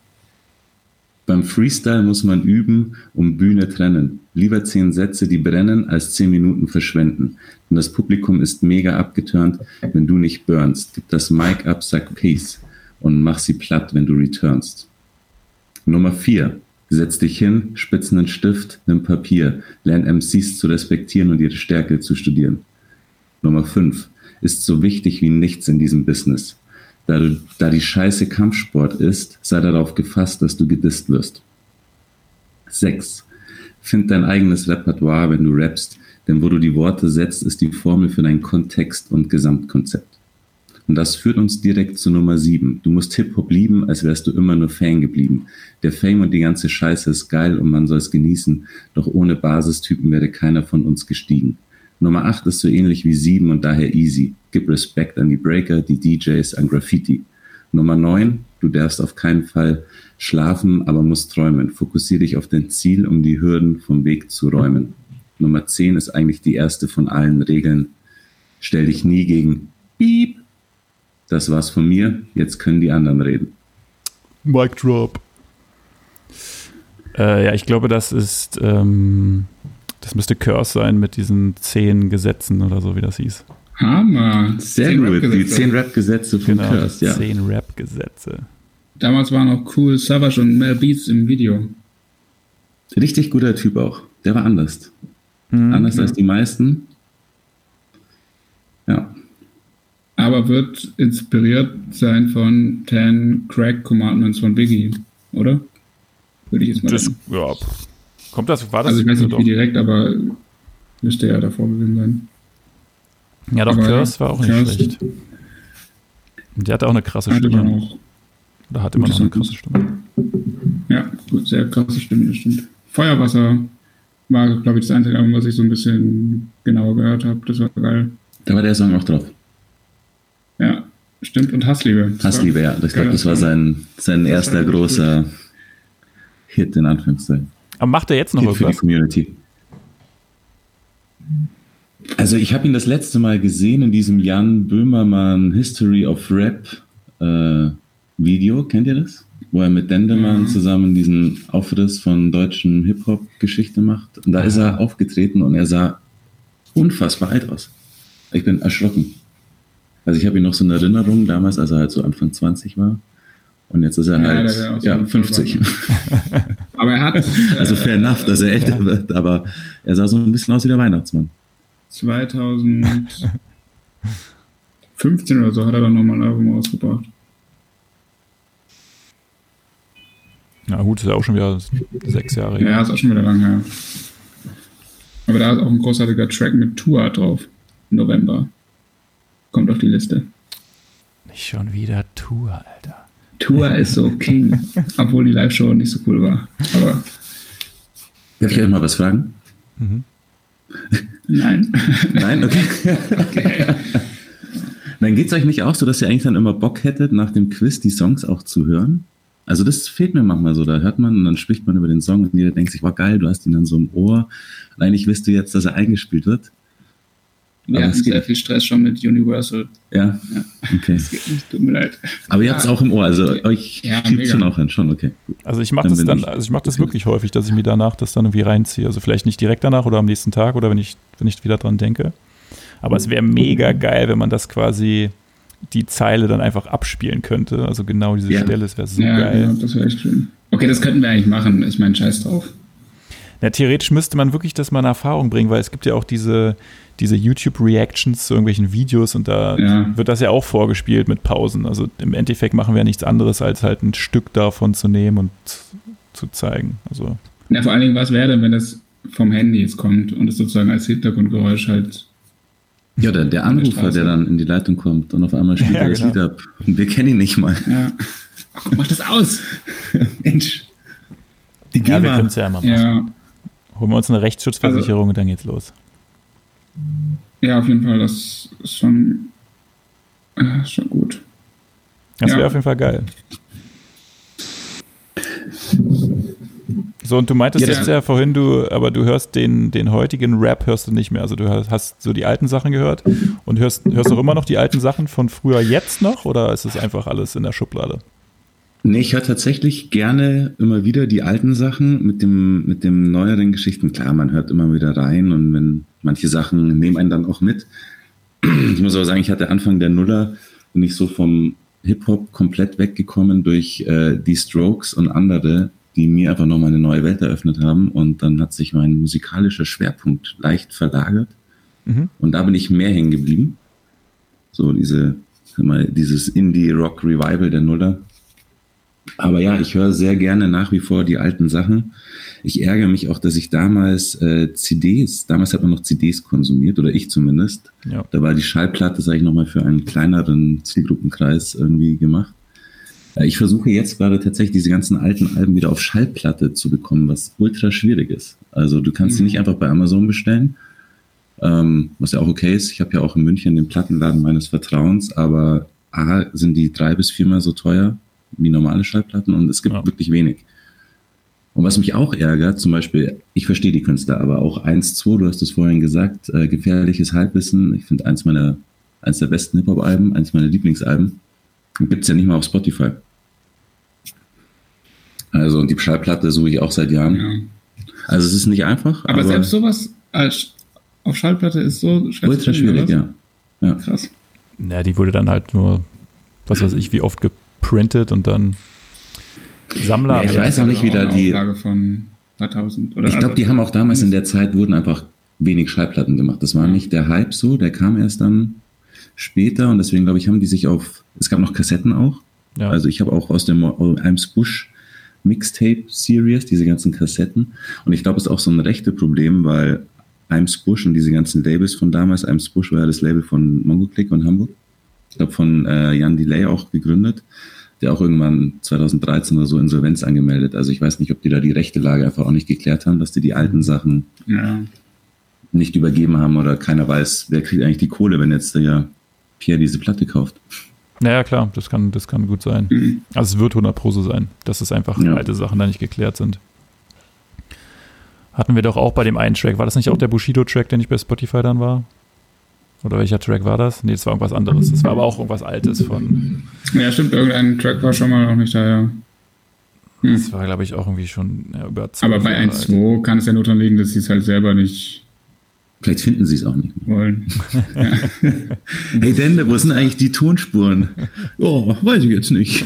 Beim Freestyle muss man üben, um Bühne trennen. Lieber zehn Sätze, die brennen, als zehn Minuten verschwenden. Und das Publikum ist mega abgeturnt, wenn du nicht burnst. Gib das Mic ab, sag Peace und mach sie platt, wenn du returnst. Nummer vier. Setz dich hin, spitz einen Stift, nimm Papier. Lern MCs zu respektieren und ihre Stärke zu studieren. Nummer 5 ist so wichtig wie nichts in diesem Business. Da, du, da die Scheiße Kampfsport ist, sei darauf gefasst, dass du gedisst wirst. 6. Find dein eigenes Repertoire, wenn du rappst, denn wo du die Worte setzt, ist die Formel für deinen Kontext und Gesamtkonzept. Und das führt uns direkt zu Nummer 7. Du musst Hip-Hop lieben, als wärst du immer nur Fan geblieben. Der Fame und die ganze Scheiße ist geil und man soll es genießen, doch ohne Basistypen wäre keiner von uns gestiegen. Nummer 8 ist so ähnlich wie 7 und daher easy. Gib Respekt an die Breaker, die DJs, an Graffiti. Nummer 9, du darfst auf keinen Fall schlafen, aber musst träumen. Fokussier dich auf dein Ziel, um die Hürden vom Weg zu räumen. Nummer 10 ist eigentlich die erste von allen Regeln. Stell dich nie gegen Piep. Das war's von mir, jetzt können die anderen reden. Mic drop. Äh, ja, ich glaube, das ist, ähm, das müsste Curse sein mit diesen zehn Gesetzen oder so, wie das hieß. Hammer. Sehr Zehn gut, die Rap-Gesetze. 10 Rap-Gesetze von Genau, Curse, ja. zehn Rap-Gesetze. Damals waren auch cool Savage und Mel Beats im Video. Richtig guter Typ auch. Der war anders. Mhm. Anders als die meisten. Ja. Aber wird inspiriert sein von 10 Crack Commandments von Biggie, oder? Würde ich jetzt mal Das, sagen. ja. Kommt das, war das? Also ich weiß nicht wie direkt, aber müsste ja davor gewesen sein. Ja, doch, aber Curse war auch nicht Curse- schlecht. Und Der hatte auch eine krasse Hatte Stimme. auch, Oder hat immer noch eine krasse Stimme. ja, gut, sehr krasse Stimme, das stimmt. Feuerwasser war, glaube ich, das einzige Album, was ich so ein bisschen genauer gehört habe. Das war geil. Da war der Song auch drauf. Ja, stimmt. Und Hassliebe. Das Hassliebe, war- ja. Ich glaube, das war sein, sein erster gut. großer Hit, in Anführungszeichen. Aber macht er jetzt noch Hit für die irgendwas? Community. Also ich habe ihn das letzte Mal gesehen in diesem Jan Böhmermann History of Rap äh, Video. Kennt ihr das? Wo er mit Dendemann Mhm. zusammen diesen Aufriss von deutschen Hip-Hop-Geschichte macht. Und da ist er aufgetreten und er sah unfassbar alt aus. Ich bin erschrocken. Also ich habe ihn noch so in Erinnerung damals, als er halt so Anfang 20 war. Und jetzt ist er Ja, halt ja, ein 50. Aber er hat Also fair enough, dass er älter wird, aber er sah so ein bisschen aus wie der Weihnachtsmann. 2015 oder so hat er dann nochmal ein Album rausgebracht. Na gut, ist ja auch schon wieder sechs Jahre her. Ja, ist auch schon wieder lang her. Aber da ist auch ein großartiger Track mit Tua drauf. Im November. Kommt auf die Liste. Nicht schon wieder Tour, Alter. Tua ist so King. Obwohl die Live-Show nicht so cool war. Aber Darf ich euch mal was fragen? nein. Nein? Okay. Dann geht es euch nicht auch so, dass ihr eigentlich dann immer Bock hättet, nach dem Quiz die Songs auch zu hören? Also das fehlt mir manchmal so. Da hört man und dann spricht man über den Song und jeder denkt sich, war geil, du hast ihn dann so im Ohr. Und eigentlich wisst du jetzt, dass er eingespielt wird. Wir Aber hatten es geht sehr viel Stress schon mit Universal. Ja, Ja. okay. Es geht nicht, tut mir leid. Aber ihr habt es Ja. auch im Ohr, also euch Ja, schiebt mega. schon auch hin, schon, okay. Gut. Also ich mache das dann, ich- also ich mache das wirklich häufig, dass ich mir danach das dann irgendwie reinziehe. Also vielleicht nicht direkt danach oder am nächsten Tag oder wenn ich, wenn ich wieder dran denke. Aber es wäre mega geil, wenn man das quasi die Zeile dann einfach abspielen könnte. Also genau diese Ja. Stelle, das wäre so ja, geil. genau, das wäre echt schön. Okay, das könnten wir eigentlich machen. Ich meine, scheiß drauf. Ja, theoretisch müsste man wirklich das mal in Erfahrung bringen, weil es gibt ja auch diese, diese YouTube-Reactions zu irgendwelchen Videos und da Ja. wird das ja auch vorgespielt mit Pausen. Also im Endeffekt machen wir ja nichts anderes, als halt ein Stück davon zu nehmen und zu zeigen. Also Ja, vor allen Dingen, was wäre denn, wenn das vom Handy jetzt kommt und es sozusagen als Hintergrundgeräusch halt. Ja, der, der An der Anrufer, der dann in die Leitung kommt und auf einmal spielt Ja, er das genau. Lied ab. Und wir kennen ihn nicht mal. Ja. Ach, mach das aus! Mensch. Die ja, wir GEMA. können es ja immer machen. Ja. Holen wir uns eine Rechtsschutzversicherung also, und dann geht's los. Ja, auf jeden Fall, das ist schon, äh, schon gut. Das wäre auf jeden Fall geil. So, und du meintest ja, jetzt ja vorhin, du, aber du hörst den, den heutigen Rap hörst du nicht mehr. Also du hast so die alten Sachen gehört und hörst, hörst auch immer noch die alten Sachen von früher jetzt noch oder ist es einfach alles in der Schublade? Nee, ich höre tatsächlich gerne immer wieder die alten Sachen mit dem, mit dem neueren Geschichten. Klar, man hört immer wieder rein und wenn manche Sachen nehmen einen dann auch mit. Ich muss aber sagen, ich hatte Anfang der Nuller bin ich so vom Hip-Hop komplett weggekommen durch äh, die Strokes und andere, die mir einfach nochmal eine neue Welt eröffnet haben. Und dann hat sich mein musikalischer Schwerpunkt leicht verlagert. Mhm. Und da bin ich mehr hängen geblieben. So diese, mal, dieses Indie-Rock-Revival der Nuller. Aber ja, ich höre sehr gerne nach wie vor die alten Sachen. Ich ärgere mich auch, dass ich damals äh, CDs, damals hat man noch CDs konsumiert, oder ich zumindest. Ja. Da war die Schallplatte, sage ich nochmal, für einen kleineren Zielgruppenkreis irgendwie gemacht. Äh, ich versuche jetzt gerade tatsächlich diese ganzen alten Alben wieder auf Schallplatte zu bekommen, was ultra schwierig ist. Also du kannst mhm. sie nicht einfach bei Amazon bestellen, ähm, was ja auch okay ist. Ich habe ja auch in München den Plattenladen meines Vertrauens, aber A, sind die drei bis viermal so teuer wie normale Schallplatten und es gibt ja. wirklich wenig. Und was mich auch ärgert, zum Beispiel, ich verstehe die Künstler, aber auch 1, 2, du hast es vorhin gesagt, äh, gefährliches Halbwissen, ich finde eins meiner, eins der besten Hip-Hop-Alben, eins meiner Lieblingsalben, gibt es ja nicht mal auf Spotify. Also und die Schallplatte suche ich auch seit Jahren. Ja. Also es ist nicht einfach. Aber, aber selbst sowas als auf Schallplatte ist so schwer ultra schwierig, ja. ja. Krass. Ja, die wurde dann halt nur, was weiß ich, wie oft geprintet und dann Sammler. Ja, ich weiß auch nicht, wie da die. Von 2000 oder ich glaube, die haben auch damals in der Zeit wurden einfach wenig Schallplatten gemacht. Das war nicht der Hype so, der kam erst dann später und deswegen glaube ich, haben die sich auf. Es gab noch Kassetten auch. Ja. Also ich habe auch aus dem Eimsbusch Busch Mixtape Series, diese ganzen Kassetten. Und ich glaube, es ist auch so ein rechte Problem, weil Ims Bush und diese ganzen Labels von damals, Ims Bush war ja das Label von Mongo Click und Hamburg. Ich glaube, von äh, Jan Delay auch gegründet, der auch irgendwann 2013 oder so Insolvenz angemeldet. Also ich weiß nicht, ob die da die rechte Lage einfach auch nicht geklärt haben, dass die die alten Sachen ja. nicht übergeben haben oder keiner weiß, wer kriegt eigentlich die Kohle, wenn jetzt der Pierre diese Platte kauft. Naja, klar, das kann, das kann gut sein. Mhm. Also es wird 100 Pro so sein, dass es einfach ja. alte Sachen da nicht geklärt sind. Hatten wir doch auch bei dem einen Track. War das nicht auch der Bushido-Track, der nicht bei Spotify dann war? Oder welcher Track war das? Nee, das war irgendwas anderes. Das war aber auch irgendwas Altes von. Ja, stimmt, irgendein Track war schon mal auch nicht da, ja. Hm. Das war, glaube ich, auch irgendwie schon ja, über Aber bei 1.2 kann es ja nur daran liegen, dass sie es halt selber nicht Vielleicht finden sie es auch nicht. Wollen. hey Dende, wo sind eigentlich die Tonspuren? Oh, weiß ich jetzt nicht.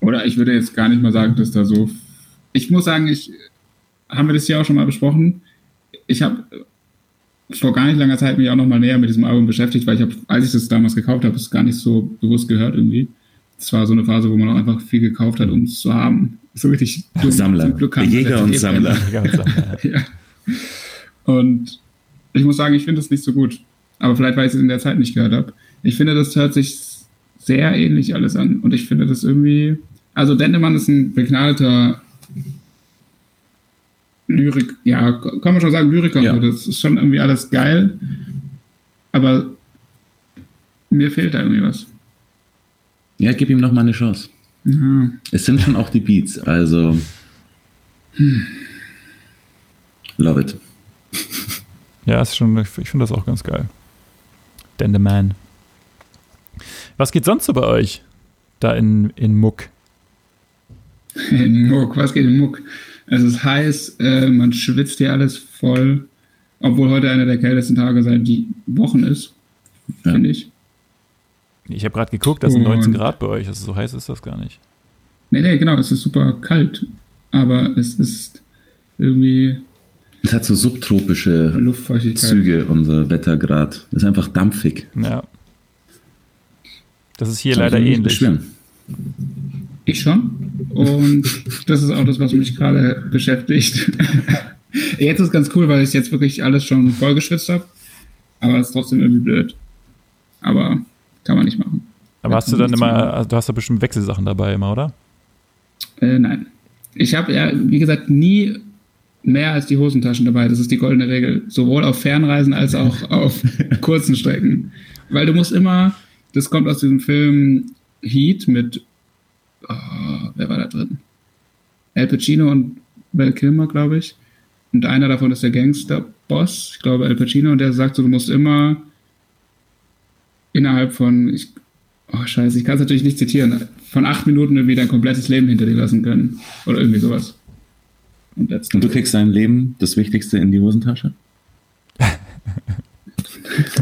Oder ich würde jetzt gar nicht mal sagen, dass da so. Ich muss sagen, ich haben wir das hier auch schon mal besprochen. Ich habe vor gar nicht langer Zeit mich auch noch mal näher mit diesem Album beschäftigt, weil ich habe, als ich das damals gekauft habe, es gar nicht so bewusst gehört irgendwie. Es war so eine Phase, wo man auch einfach viel gekauft hat, um es zu haben. So richtig Sammler. Glück haben, Jäger und Sammler. ja. Und ich muss sagen, ich finde es nicht so gut. Aber vielleicht, weil ich es in der Zeit nicht gehört habe. Ich finde, das hört sich sehr ähnlich alles an. Und ich finde das irgendwie. Also, Dendemann ist ein begnadeter Lyrik, ja, kann man schon sagen, Lyriker. Ja. Das ist schon irgendwie alles geil. Aber mir fehlt da irgendwie was. Ja, gib ihm noch mal eine Chance. Mhm. Es sind schon auch die Beats, also. Hm. Love it. Ja, ist schon, ich finde das auch ganz geil. Then the Man. Was geht sonst so bei euch? Da in, in Muck. In Muck, was geht in Muck? Es ist heiß, äh, man schwitzt hier alles voll, obwohl heute einer der kältesten Tage seit Wochen ist, ja. finde ich. Ich habe gerade geguckt, das sind 19 Grad bei euch, also so heiß ist das gar nicht. Nee, nee, genau, es ist super kalt, aber es ist irgendwie es hat so subtropische Züge, unser Wettergrad. Es ist einfach dampfig. Ja. Das ist hier das leider ähnlich. Beschweren. Ich schon. Und das ist auch das, was mich gerade beschäftigt. jetzt ist ganz cool, weil ich jetzt wirklich alles schon vollgeschwitzt habe. Aber es ist trotzdem irgendwie blöd. Aber kann man nicht machen. Aber hast du dann immer, also du hast da bestimmt Wechselsachen dabei immer, oder? Äh, nein. Ich habe ja, wie gesagt, nie mehr als die Hosentaschen dabei. Das ist die goldene Regel. Sowohl auf Fernreisen als auch auf kurzen Strecken. Weil du musst immer, das kommt aus diesem Film Heat mit, oh, wer war da drin? Al Pacino und Val Kilmer, glaube ich. Und einer davon ist der Gangster-Boss, ich glaube Al Pacino, und der sagt so, du musst immer innerhalb von, ich, oh scheiße, ich kann es natürlich nicht zitieren, von acht Minuten irgendwie dein komplettes Leben hinter dir lassen können. Oder irgendwie sowas. Und, und du kriegst dein Leben, das Wichtigste, in die Hosentasche?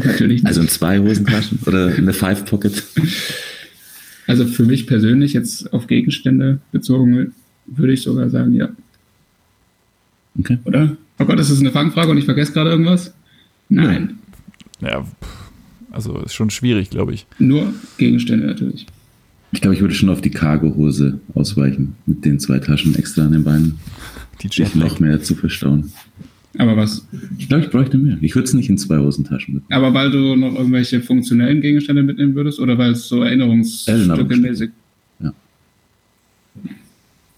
Natürlich nicht. Also in zwei Hosentaschen oder in der Five Pocket? Also für mich persönlich, jetzt auf Gegenstände bezogen, würde ich sogar sagen, ja. Okay. Oder? Oh Gott, ist das eine Fangfrage und ich vergesse gerade irgendwas? Nein. Ja, also ist schon schwierig, glaube ich. Nur Gegenstände natürlich. Ich glaube, ich würde schon auf die Cargo-Hose ausweichen, mit den zwei Taschen extra an den Beinen. Die Jetlag. noch mehr zu verstauen. Aber was? Ich glaube, ich bräuchte mehr. Ich würde es nicht in zwei Hosentaschen mitnehmen. Aber weil du noch irgendwelche funktionellen Gegenstände mitnehmen würdest oder weil es so Erinnerungsstücke mäßig? Ja.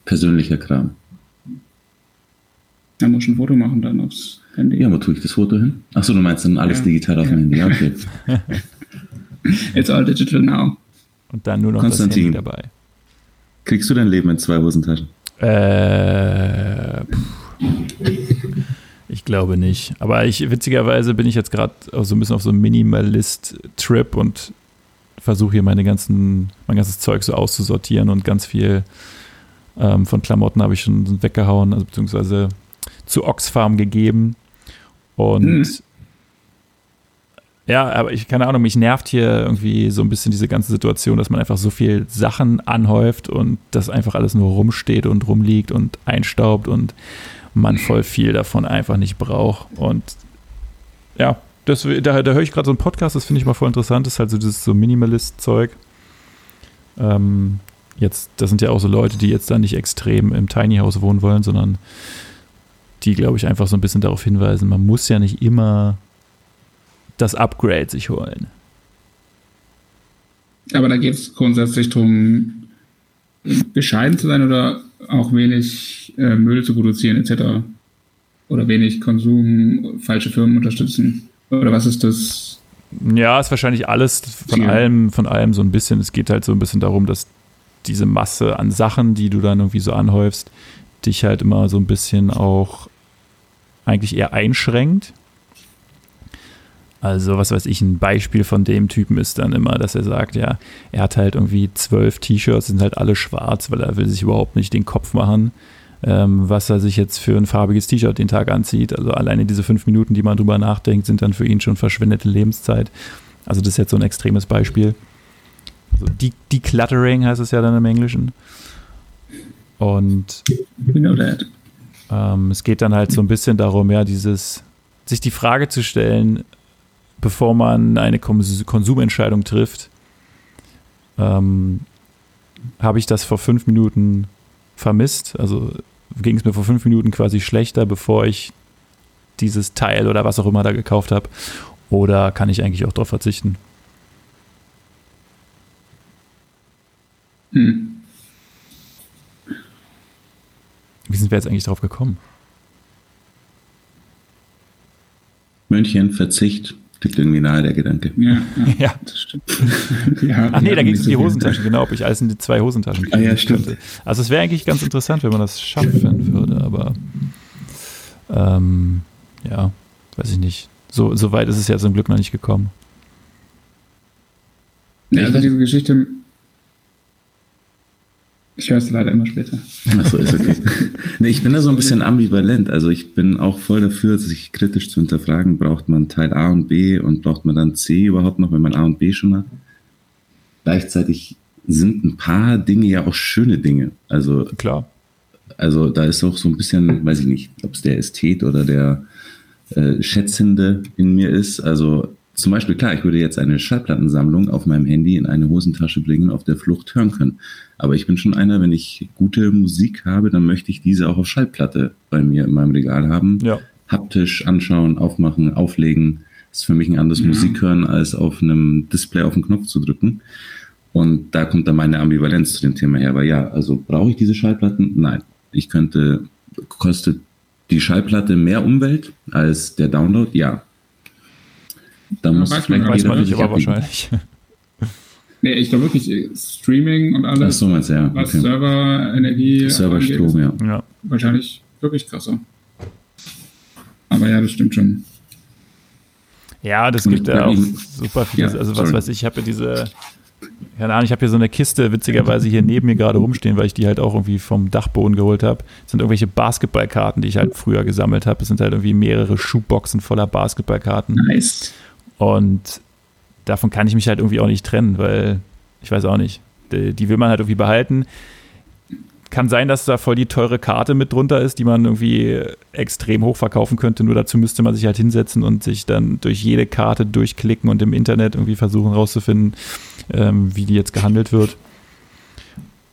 Persönlicher Kram. Da muss ich ein Foto machen dann aufs Handy. Ja, wo tue ich das Foto hin? Achso, du meinst dann alles ja. digital auf dem Handy. Ja, okay. It's all digital now. Und dann nur noch Konstantin, das Handy dabei. Kriegst du dein Leben in zwei Hosentaschen? Äh, ich glaube nicht. Aber ich, witzigerweise bin ich jetzt gerade so ein bisschen auf so einem Minimalist-Trip und versuche hier meine ganzen, mein ganzes Zeug so auszusortieren und ganz viel ähm, von Klamotten habe ich schon weggehauen, also beziehungsweise zu Oxfarm gegeben. Und mhm. ja, aber ich, keine Ahnung, mich nervt hier irgendwie so ein bisschen diese ganze Situation, dass man einfach so viel Sachen anhäuft und das einfach alles nur rumsteht und rumliegt und einstaubt und man voll viel davon einfach nicht braucht. Und ja, das, da, da höre ich gerade so einen Podcast, das finde ich mal voll interessant, das ist halt so dieses so Minimalist-Zeug. Ähm, jetzt, das sind ja auch so Leute, die jetzt da nicht extrem im Tiny House wohnen wollen, sondern die, glaube ich, einfach so ein bisschen darauf hinweisen, man muss ja nicht immer das Upgrade sich holen. Aber da geht es grundsätzlich darum, bescheiden zu sein oder auch wenig äh, Müll zu produzieren etc. Oder wenig Konsum, falsche Firmen unterstützen. Oder was ist das? Ja, ist wahrscheinlich alles von Ziel. allem, von allem so ein bisschen. Es geht halt so ein bisschen darum, dass diese Masse an Sachen, die du dann irgendwie so anhäufst, dich halt immer so ein bisschen auch eigentlich eher einschränkt. Also, was weiß ich, ein Beispiel von dem Typen ist dann immer, dass er sagt, ja, er hat halt irgendwie zwölf T-Shirts, sind halt alle schwarz, weil er will sich überhaupt nicht den Kopf machen, ähm, was er sich jetzt für ein farbiges T-Shirt den Tag anzieht. Also alleine diese fünf Minuten, die man drüber nachdenkt, sind dann für ihn schon verschwendete Lebenszeit. Also das ist jetzt so ein extremes Beispiel. Also De Decluttering heißt es ja dann im Englischen. Und know that. Ähm, es geht dann halt so ein bisschen darum, ja, dieses, sich die Frage zu stellen, bevor man eine Konsumentscheidung trifft, ähm, habe ich das vor fünf Minuten vermisst? Also ging es mir vor fünf Minuten quasi schlechter, bevor ich dieses Teil oder was auch immer da gekauft habe? Oder kann ich eigentlich auch darauf verzichten? Hm. Wie sind wir jetzt eigentlich drauf gekommen? München, Verzicht, liegt irgendwie nahe der Gedanke. Ja, ja. ja. das stimmt. ja, Ach nee, da ging es um die Hosentaschen, genau, ob ich alles in die zwei Hosentaschen kriege. Ah, ja, stimmt. Könnte. Also es wäre eigentlich ganz interessant, wenn man das schaffen würde, aber ähm, ja, weiß ich nicht. So, so weit ist es ja zum Glück noch nicht gekommen. Ja, also diese Geschichte ich höre es leider immer später. Achso, ist okay. nee, ich bin da so ein bisschen ambivalent. Also ich bin auch voll dafür, sich kritisch zu hinterfragen, braucht man Teil A und B und braucht man dann C überhaupt noch, wenn man A und B schon hat. Gleichzeitig sind ein paar Dinge ja auch schöne Dinge. Also klar. Also da ist auch so ein bisschen, weiß ich nicht, ob es der Ästhet oder der äh, Schätzende in mir ist. Also zum Beispiel, klar, ich würde jetzt eine Schallplattensammlung auf meinem Handy in eine Hosentasche bringen, auf der Flucht hören können. Aber ich bin schon einer, wenn ich gute Musik habe, dann möchte ich diese auch auf Schallplatte bei mir in meinem Regal haben. Ja. Haptisch anschauen, aufmachen, auflegen. Das ist für mich ein anderes ja. Musik hören, als auf einem Display auf den Knopf zu drücken. Und da kommt dann meine Ambivalenz zu dem Thema her. Aber ja, also brauche ich diese Schallplatten? Nein. Ich könnte, kostet die Schallplatte mehr Umwelt als der Download? Ja. Da muss weiß vielleicht man- Weiß man nicht, aber wahrscheinlich. Nee, ich glaube wirklich, äh, Streaming und Ach alles, so, meinst du, ja. was Okay. Server-Energie Serverstrom, ja. Ja. wahrscheinlich wirklich krasser. Aber ja, das stimmt schon. Ja, das Und gibt ja auch super vieles. Ja, also was sorry. weiß ich, ich habe ja diese, keine Ahnung, ich habe hier so eine Kiste witzigerweise hier neben mir gerade rumstehen, weil ich die halt auch irgendwie vom Dachboden geholt habe. Das sind irgendwelche Basketballkarten, die ich halt früher gesammelt habe. Es sind halt irgendwie mehrere Schuhboxen voller Basketballkarten. Nice. Und davon kann ich mich halt irgendwie auch nicht trennen, weil ich weiß auch nicht. Die, die will man halt irgendwie behalten. Kann sein, dass da voll die teure Karte mit drunter ist, die man irgendwie extrem hoch verkaufen könnte. Nur dazu müsste man sich halt hinsetzen und sich dann durch jede Karte durchklicken und im Internet irgendwie versuchen rauszufinden, ähm, wie die jetzt gehandelt wird.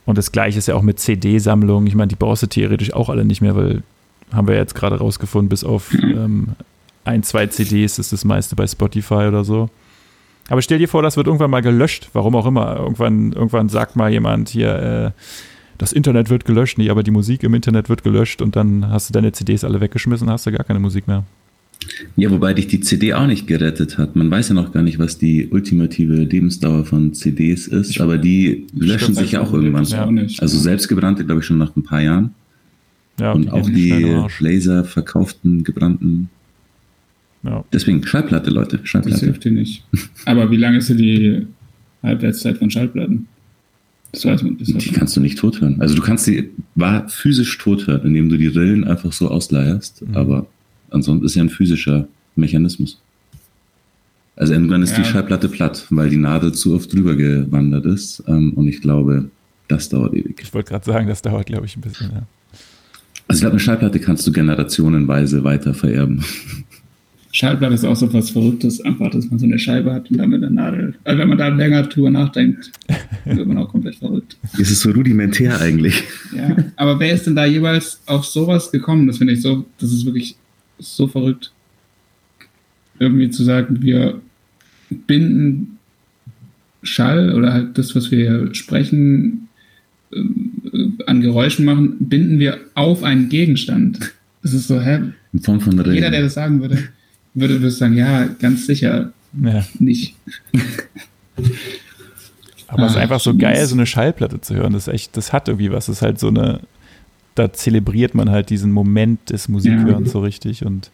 Und das gleiche ist ja auch mit CD-Sammlungen. Ich meine, die brauchst du theoretisch auch alle nicht mehr, weil haben wir jetzt gerade rausgefunden, bis auf ähm, ein, zwei CDs ist das meiste bei Spotify oder so. Aber stell dir vor, das wird irgendwann mal gelöscht, warum auch immer. Irgendwann, irgendwann sagt mal jemand hier, äh, das Internet wird gelöscht, nee, aber die Musik im Internet wird gelöscht und dann hast du deine CDs alle weggeschmissen und hast du gar keine Musik mehr. Ja, wobei dich die CD auch nicht gerettet hat. Man weiß ja noch gar nicht, was die ultimative Lebensdauer von CDs ist, aber die löschen sich ja auch irgendwann. Das auch nicht. Also selbstgebrannte, glaube ich, schon nach ein paar Jahren. Ja, Und auch die im Arsch. Laser verkauften, gebrannten. Ja. Deswegen Schallplatte, Leute, Das Schallplatte. hilft dir nicht. Aber wie lange ist denn die Halbwertszeit von Schallplatten? Das weiß man. Das Die kannst du nicht tothören. Also du kannst sie war physisch tothören, indem du die Rillen einfach so ausleierst. Mhm. Aber ansonsten ist ja ein physischer Mechanismus. Also irgendwann ist Ja. die Schallplatte platt, weil die Nadel zu oft drüber gewandert ist. Ähm, und ich glaube, das dauert ewig. Ich wollte gerade sagen, das dauert, glaube ich, ein bisschen. Ja. Also ich glaube, eine Schallplatte kannst du generationenweise weiter vererben. Schallplatte ist auch so was Verrücktes, einfach, dass man so eine Scheibe hat und dann mit der Nadel. Also wenn man da länger drüber nachdenkt, wird man auch komplett verrückt. Es ist so rudimentär eigentlich. Ja. Aber wer ist denn da jeweils auf sowas gekommen? Das finde ich so, das ist wirklich so verrückt. Irgendwie zu sagen, wir binden Schall oder halt das, was wir sprechen, ähm, äh, an Geräuschen machen, binden wir auf einen Gegenstand. Das ist so, hä? In Form von Rillen. Jeder, der das sagen würde, würde, würde sagen, ja, ganz sicher Ja. nicht. Aber es ist Ah, einfach so geil, so eine Schallplatte zu hören. Das ist echt, das hat irgendwie was. Das ist halt so eine, da zelebriert man halt diesen Moment des Musikhörens Ja. so richtig und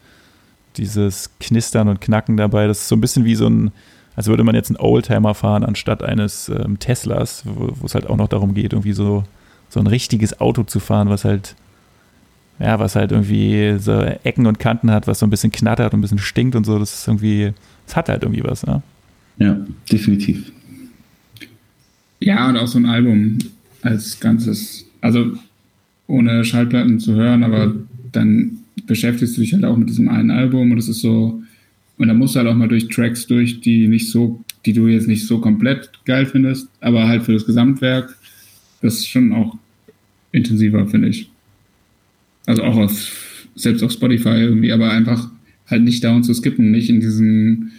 dieses Knistern und Knacken dabei. Das ist so ein bisschen wie so ein, als würde man jetzt einen Oldtimer fahren anstatt eines ähm, Teslas, wo wo es halt auch noch darum geht, irgendwie so, so ein richtiges Auto zu fahren, was halt, ja, was halt irgendwie so Ecken und Kanten hat, was so ein bisschen knattert und ein bisschen stinkt und so. Das ist irgendwie, das hat halt irgendwie was, ne? Ja, definitiv. Ja, und auch so ein Album als Ganzes. Also ohne Schallplatten zu hören, aber dann beschäftigst du dich halt auch mit diesem einen Album und es ist so, und dann musst du halt auch mal durch Tracks durch, die nicht so, die du jetzt nicht so komplett geil findest, aber halt für das Gesamtwerk, das ist schon auch intensiver, finde ich. Also auch auf, selbst auf Spotify irgendwie, aber einfach halt nicht down zu skippen, nicht in diesen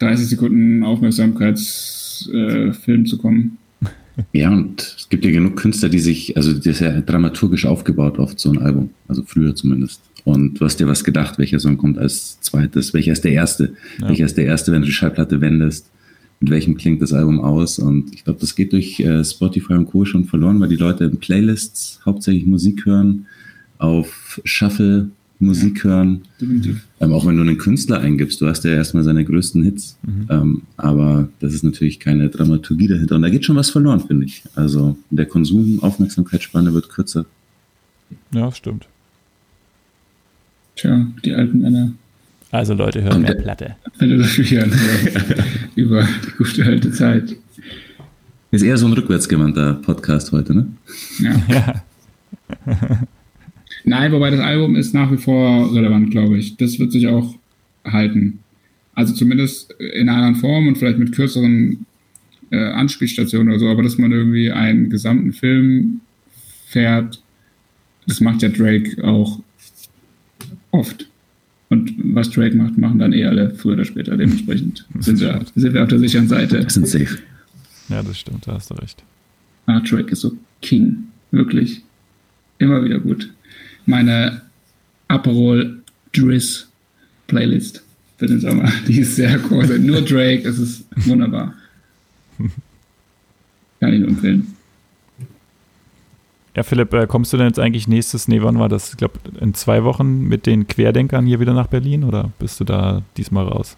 30 Sekunden Aufmerksamkeitsfilm äh, zu kommen. Ja, und es gibt ja genug Künstler, die sich, also das ist ja dramaturgisch aufgebaut, oft so ein Album. Also früher zumindest. Und du hast dir was gedacht, welcher Song kommt als zweites, welcher ist der erste, Ja. welcher ist der erste, wenn du die Schallplatte wendest, mit welchem klingt das Album aus. Und ich glaube, das geht durch äh, Spotify und Co. schon verloren, weil die Leute in Playlists hauptsächlich Musik hören, auf Shuffle Musik hören. Definitiv. Ähm, auch wenn du einen Künstler eingibst, du hast ja erstmal seine größten Hits. Mhm. Ähm, aber das ist natürlich keine Dramaturgie dahinter. Und da geht schon was verloren, finde ich. Also der Konsum, Aufmerksamkeitsspanne wird kürzer. Ja, das stimmt. Tja, die alten Männer Also Leute, hören mehr Platte. philosophieren über die gute alte Zeit. Ist eher so ein rückwärtsgewandter Podcast heute, ne? Ja. Ja. Nein, wobei das Album ist nach wie vor relevant, glaube ich. Das wird sich auch halten. Also zumindest in einer anderen Form und vielleicht mit kürzeren äh, Anspielstationen oder so, aber dass man irgendwie einen gesamten Film fährt, das macht ja Drake auch oft. Und was Drake macht, machen dann eh alle früher oder später. Dementsprechend sind wir, sind wir auf der sicheren Seite. Wir sind safe. ja, das stimmt, da hast du recht. Ah, Drake ist so King. Wirklich. Immer wieder gut. Meine Aperol Driss Playlist für den Sommer. Die ist sehr groß. Nur Drake, es ist wunderbar. Kann ich nur empfehlen. Ja, Philipp, äh, kommst du denn jetzt eigentlich nächstes, nee, wann war das? Ich glaube, in zwei Wochen mit den Querdenkern hier wieder nach Berlin oder bist du da diesmal raus?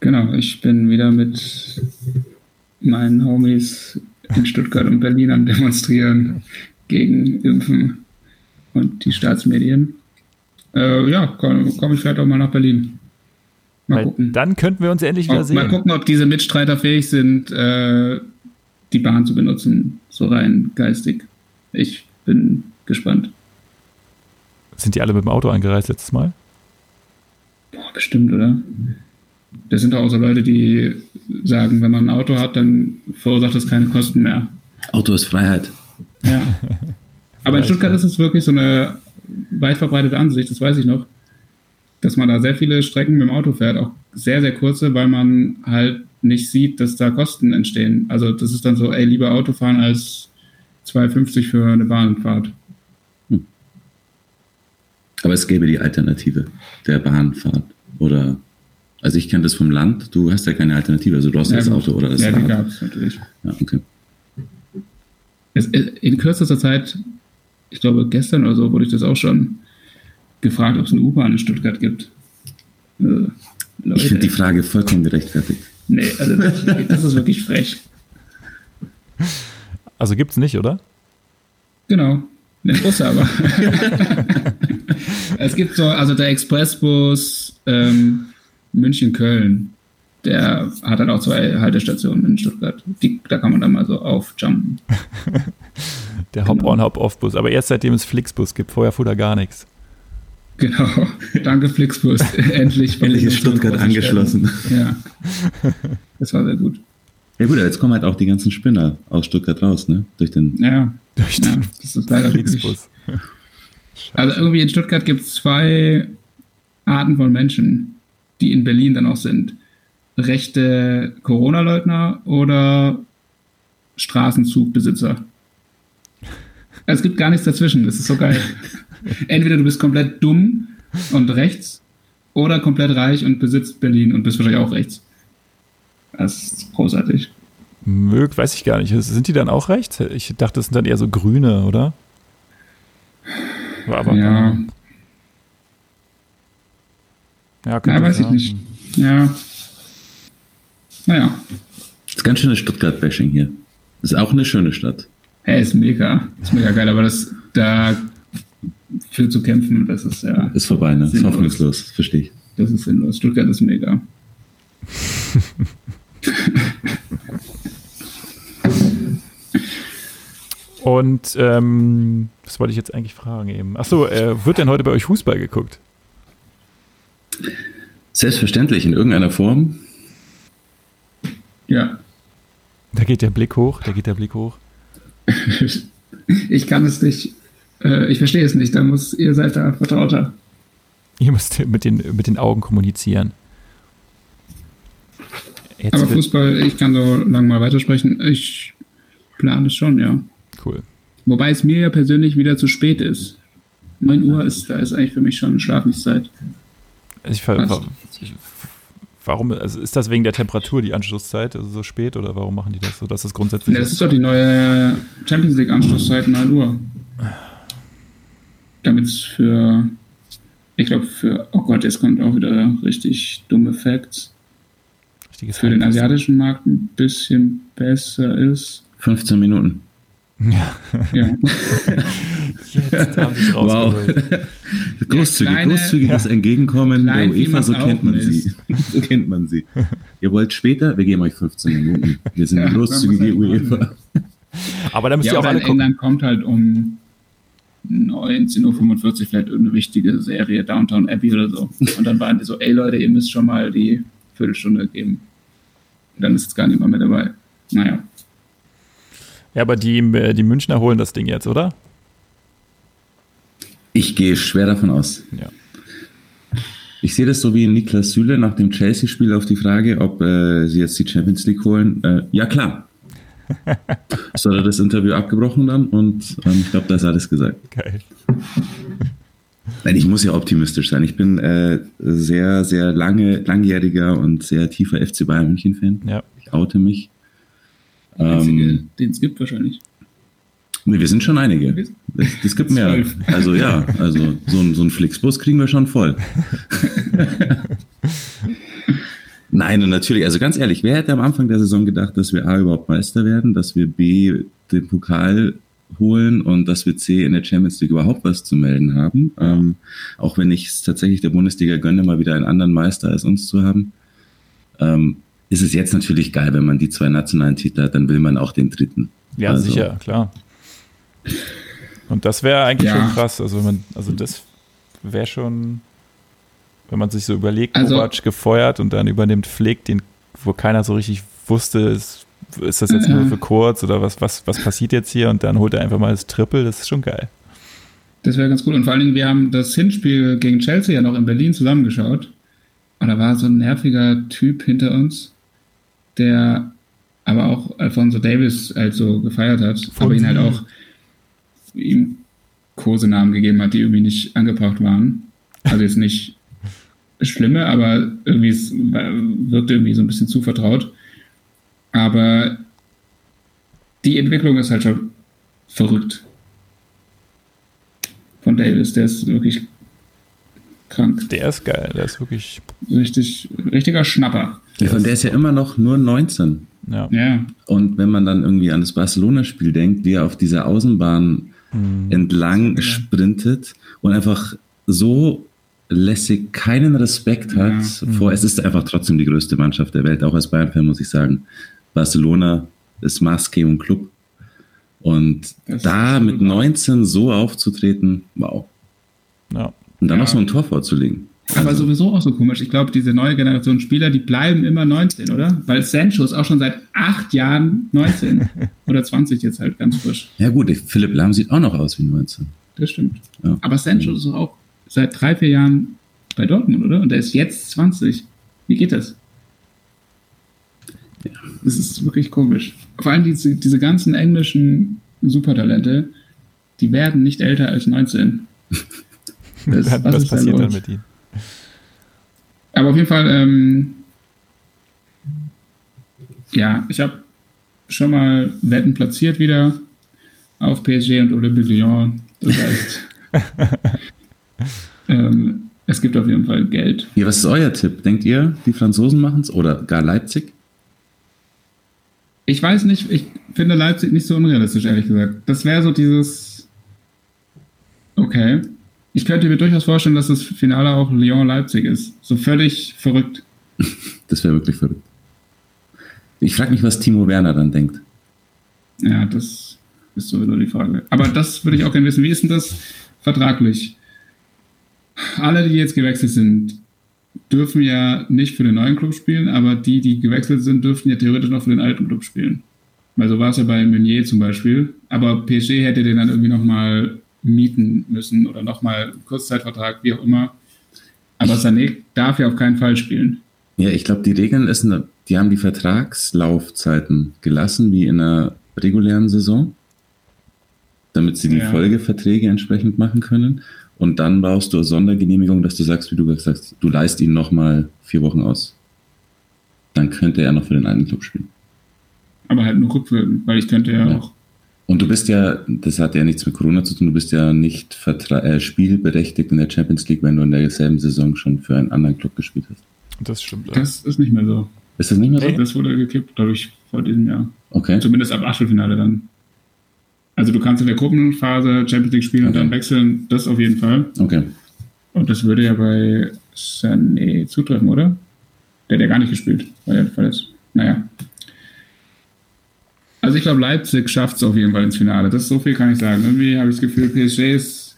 Genau, ich bin wieder mit meinen Homies in Stuttgart und Berlin am Demonstrieren gegen Impfen und die Staatsmedien. Äh, ja, komme komm ich vielleicht auch mal nach Berlin. Mal Weil gucken. Dann könnten wir uns endlich wieder sehen. Mal gucken, ob diese Mitstreiter fähig sind, äh, die Bahn zu benutzen, so rein geistig. Ich bin gespannt. Sind die alle mit dem Auto eingereist letztes Mal? Boah, bestimmt, oder? Das sind auch so Leute, die sagen, wenn man ein Auto hat, dann verursacht das keine Kosten mehr. Auto ist Freiheit. Ja. Aber in Stuttgart ist es wirklich so eine weit verbreitete Ansicht, das weiß ich noch, dass man da sehr viele Strecken mit dem Auto fährt, auch sehr, sehr kurze, weil man halt nicht sieht, dass da Kosten entstehen. Also das ist dann so, ey, lieber Auto fahren als 2,50 für eine Bahnfahrt. Hm. Aber es gäbe die Alternative der Bahnfahrt. Oder, also ich kenne das vom Land, du hast ja keine Alternative, also du hast ja, das Auto oder das Ja, Rad. die gab es natürlich. Ja, okay. Es, in kürzester Zeit, ich glaube gestern oder so, wurde ich das auch schon gefragt, ob es eine U-Bahn in Stuttgart gibt. Äh, ich finde die Frage vollkommen gerechtfertigt. Nee, also das, das ist wirklich frech. Also gibt es nicht, oder? Genau. Den Bus aber. es gibt so, also der Expressbus ähm, München-Köln, der hat halt auch zwei Haltestationen in Stuttgart. Die, da kann man dann mal so aufjumpen. der Hop-on, genau. Hop-off-Bus. Aber erst seitdem es Flixbus gibt. Vorher fuhr da gar nichts. Genau. Danke, Flixbus. Endlich. Endlich ist Stuttgart angeschlossen. Ja. Das war sehr gut. Ja gut, jetzt kommen halt auch die ganzen Spinner aus Stuttgart raus, ne? Durch den. Ja, durch den. Ja, das ist leider Flixbus. Also irgendwie in Stuttgart gibt es zwei Arten von Menschen, die in Berlin dann auch sind. Rechte Corona-Leugner oder Straßenzugbesitzer. Es gibt gar nichts dazwischen, das ist so geil. Entweder du bist komplett dumm und rechts oder komplett reich und besitzt Berlin und bist wahrscheinlich auch rechts. Das ist großartig. Mög, weiß ich gar nicht. Sind die dann auch rechts? Ich dachte, das sind dann eher so Grüne, oder? Aber ja. Ja, ja weiß ich nicht. Ja. Naja. Das ist ganz schönes Stuttgart-Bashing hier. Das ist auch eine schöne Stadt. Hey, ist mega. Ist mega geil, aber das, da für zu kämpfen, das ist ja. Ist vorbei, ne? Ist hoffnungslos, verstehe ich. Das ist sinnlos. Stuttgart ist mega. Und ähm, was wollte ich jetzt eigentlich fragen eben? Achso, äh, wird denn heute bei euch Fußball geguckt? Selbstverständlich, in irgendeiner Form. Ja. Da geht der Blick hoch, da geht der Blick hoch. ich kann es nicht, äh, ich verstehe es nicht, da muss, ihr seid da vertrauter. Ihr müsst mit den, mit den Augen kommunizieren. Jetzt Aber Fußball, ich kann so lange mal weitersprechen. Ich plane es schon, ja. Cool. Wobei es mir ja persönlich wieder zu spät ist. 9 Uhr ist, da ist eigentlich für mich schon Schlafenszeit. Ich, ich, warum, also ist das wegen der Temperatur die Anschlusszeit, also so spät, oder warum machen die das so? Das ist grundsätzlich. Ja, das ist doch die neue Champions League Anschlusszeit, 9 Uhr. Damit es für, ich glaube, für, oh Gott, jetzt kommt auch wieder richtig dumme Facts. Richtiges für den asiatischen Markt ein bisschen besser ist. 15 Minuten. Ja. ja. Jetzt haben sie Wow. Großzügig, kleine, großzügiges ja. Entgegenkommen der UEFA, so kennt man ist. sie. so kennt man sie. Ihr wollt später, wir geben euch 15 Minuten. Wir sind ja, großzügige UEFA. Aber da müsst ja, ihr auch alle in England kommt halt um 19.45 Uhr vielleicht irgendeine wichtige Serie, Downtown Abbey oder so. Und dann waren die so, ey Leute, ihr müsst schon mal die Viertelstunde geben. Und dann ist jetzt gar niemand mehr dabei. Naja. Ja, aber die, äh, die Münchner holen das Ding jetzt, oder? Ich gehe schwer davon aus. Ja. Ich sehe das so wie Niklas Süle nach dem Chelsea-Spiel auf die Frage, ob äh, sie jetzt die Champions League holen. Äh, ja, klar. so hat er das Interview abgebrochen dann und ähm, ich glaube, da ist alles gesagt. Geil. Nein, ich muss ja optimistisch sein. Ich bin äh, sehr, sehr lange, langjähriger und sehr tiefer FC Bayern München-Fan. Ja. Ich oute mich. Einzige, Ähm, den es gibt wahrscheinlich. nee, wir sind schon einige. Es, gibt mehr. Also ja, also so ein, so ein Flixbus kriegen wir schon voll. Nein, und natürlich, also ganz ehrlich, wer hätte am Anfang der Saison gedacht, dass wir A überhaupt Meister werden, dass wir B den Pokal holen und dass wir C in der Champions League überhaupt was zu melden haben. Ähm, auch wenn ich es tatsächlich der Bundesliga gönne, mal wieder einen anderen Meister als uns zu haben. Ähm, ist es jetzt natürlich geil, wenn man die zwei nationalen Titel hat, dann will man auch den dritten. Ja, Also, sicher, klar. Und das wäre eigentlich Ja. schon krass. Also, wenn man, also das wäre schon, wenn man sich so überlegt, Also- Kovac gefeuert und dann übernimmt Flick, den, wo keiner so richtig wusste, ist, ist das jetzt Ja. nur für kurz oder was, was, was passiert jetzt hier? Und dann holt er einfach mal das Triple, das ist schon geil. Das wäre ganz cool. Und vor allen Dingen, wir haben das Hinspiel gegen Chelsea ja noch in Berlin zusammengeschaut. Und da war so ein nerviger Typ hinter uns, der aber auch Alfonso Davis halt so gefeiert hat, aber ihn halt auch ihm Kosenamen gegeben hat, die irgendwie nicht angebracht waren. Also jetzt nicht schlimme, aber irgendwie es wirkte irgendwie so ein bisschen zu vertraut. Aber die Entwicklung ist halt schon verrückt von Davis. Der ist wirklich krank. Der ist geil, der ist wirklich, Richtig, richtiger Schnapper. Ja, und der ist ja immer noch nur 19. ja. Ja, Und wenn man dann irgendwie an das Barcelona-Spiel denkt, wie er auf dieser Außenbahn entlang sprintet und einfach so lässig keinen Respekt hat Ja. vor, es ist einfach trotzdem die größte Mannschaft der Welt, auch als Bayern-Fan muss ich sagen. Barcelona ist Maßgebung Club. Und Das da mit wohl wahr. 19 so aufzutreten, wow. ja. Und dann Ja. noch so ein Tor vorzulegen. aber sowieso auch so komisch. Ich glaube, diese neue Generation Spieler, die bleiben immer 19, oder? Weil Sancho ist auch schon seit acht Jahren 19. oder 20 jetzt halt ganz frisch. Ja gut, Philipp Lahm sieht auch noch aus wie 19. Das stimmt. Ja. Aber Sancho ist auch seit drei, vier Jahren bei Dortmund, oder? Und der ist jetzt 20. Wie geht das? Das ist wirklich komisch. Vor allem diese, diese ganzen englischen Supertalente, die werden nicht älter als 19. Das- was was passiert dann mit ihm? Aber auf jeden Fall, ähm, ja, ich habe schon mal Wetten platziert wieder auf PSG und Olympique Lyon. Das heißt, ähm, es gibt auf jeden Fall Geld. Ja, was ist euer Tipp? Denkt ihr, die Franzosen machen es oder gar Leipzig? Ich weiß nicht, ich finde Leipzig nicht so unrealistisch, ehrlich gesagt. Das wäre so dieses. Okay. Ich könnte mir durchaus vorstellen, dass das Finale auch Lyon-Leipzig ist. So völlig verrückt. Das wäre wirklich verrückt. Ich frage mich, was Timo Werner dann denkt. Ja, das ist sowieso die Frage. Aber das würde ich auch gerne wissen. Wie ist denn das vertraglich? Alle, die jetzt gewechselt sind, dürfen ja nicht für den neuen Club spielen, aber die, die gewechselt sind, dürften ja theoretisch noch für den alten Club spielen. Weil so war es ja bei Meunier zum Beispiel. Aber PSG hätte den dann irgendwie nochmal mieten müssen oder nochmal Kurzzeitvertrag, wie auch immer. Aber Sané darf ja auf keinen Fall spielen. Ja, ich glaube, die Regeln ist, eine, die haben die Vertragslaufzeiten gelassen, wie in einer regulären Saison, damit sie die Ja. Folgeverträge entsprechend machen können. Und dann brauchst du eine Sondergenehmigung, dass du sagst, wie du gesagt hast, du leist ihn nochmal vier Wochen aus. Dann könnte er noch für den alten Club spielen. Aber halt nur rückwirkend, weil ich könnte ja, Ja. auch. Und du bist ja, das hat ja nichts mit Corona zu tun, du bist ja nicht vertra äh, spielberechtigt in der Champions League, wenn du in derselben Saison schon für einen anderen Club gespielt hast. Das stimmt. ja. Das ist nicht mehr so. Ist das nicht mehr so? Das wurde gekippt, glaube ich, vor diesem Jahr. Okay. Zumindest ab Achtelfinale dann. Also du kannst in der Gruppenphase Champions League spielen und Okay. dann wechseln, das auf jeden Fall. Okay. Und das würde ja bei Sané zutreffen, oder? Der hat ja gar nicht gespielt, weil er verletzt. Naja. Also ich glaube, Leipzig schafft es auf jeden Fall ins Finale. Das ist so viel kann ich sagen. Irgendwie habe ich das Gefühl, PSG ist.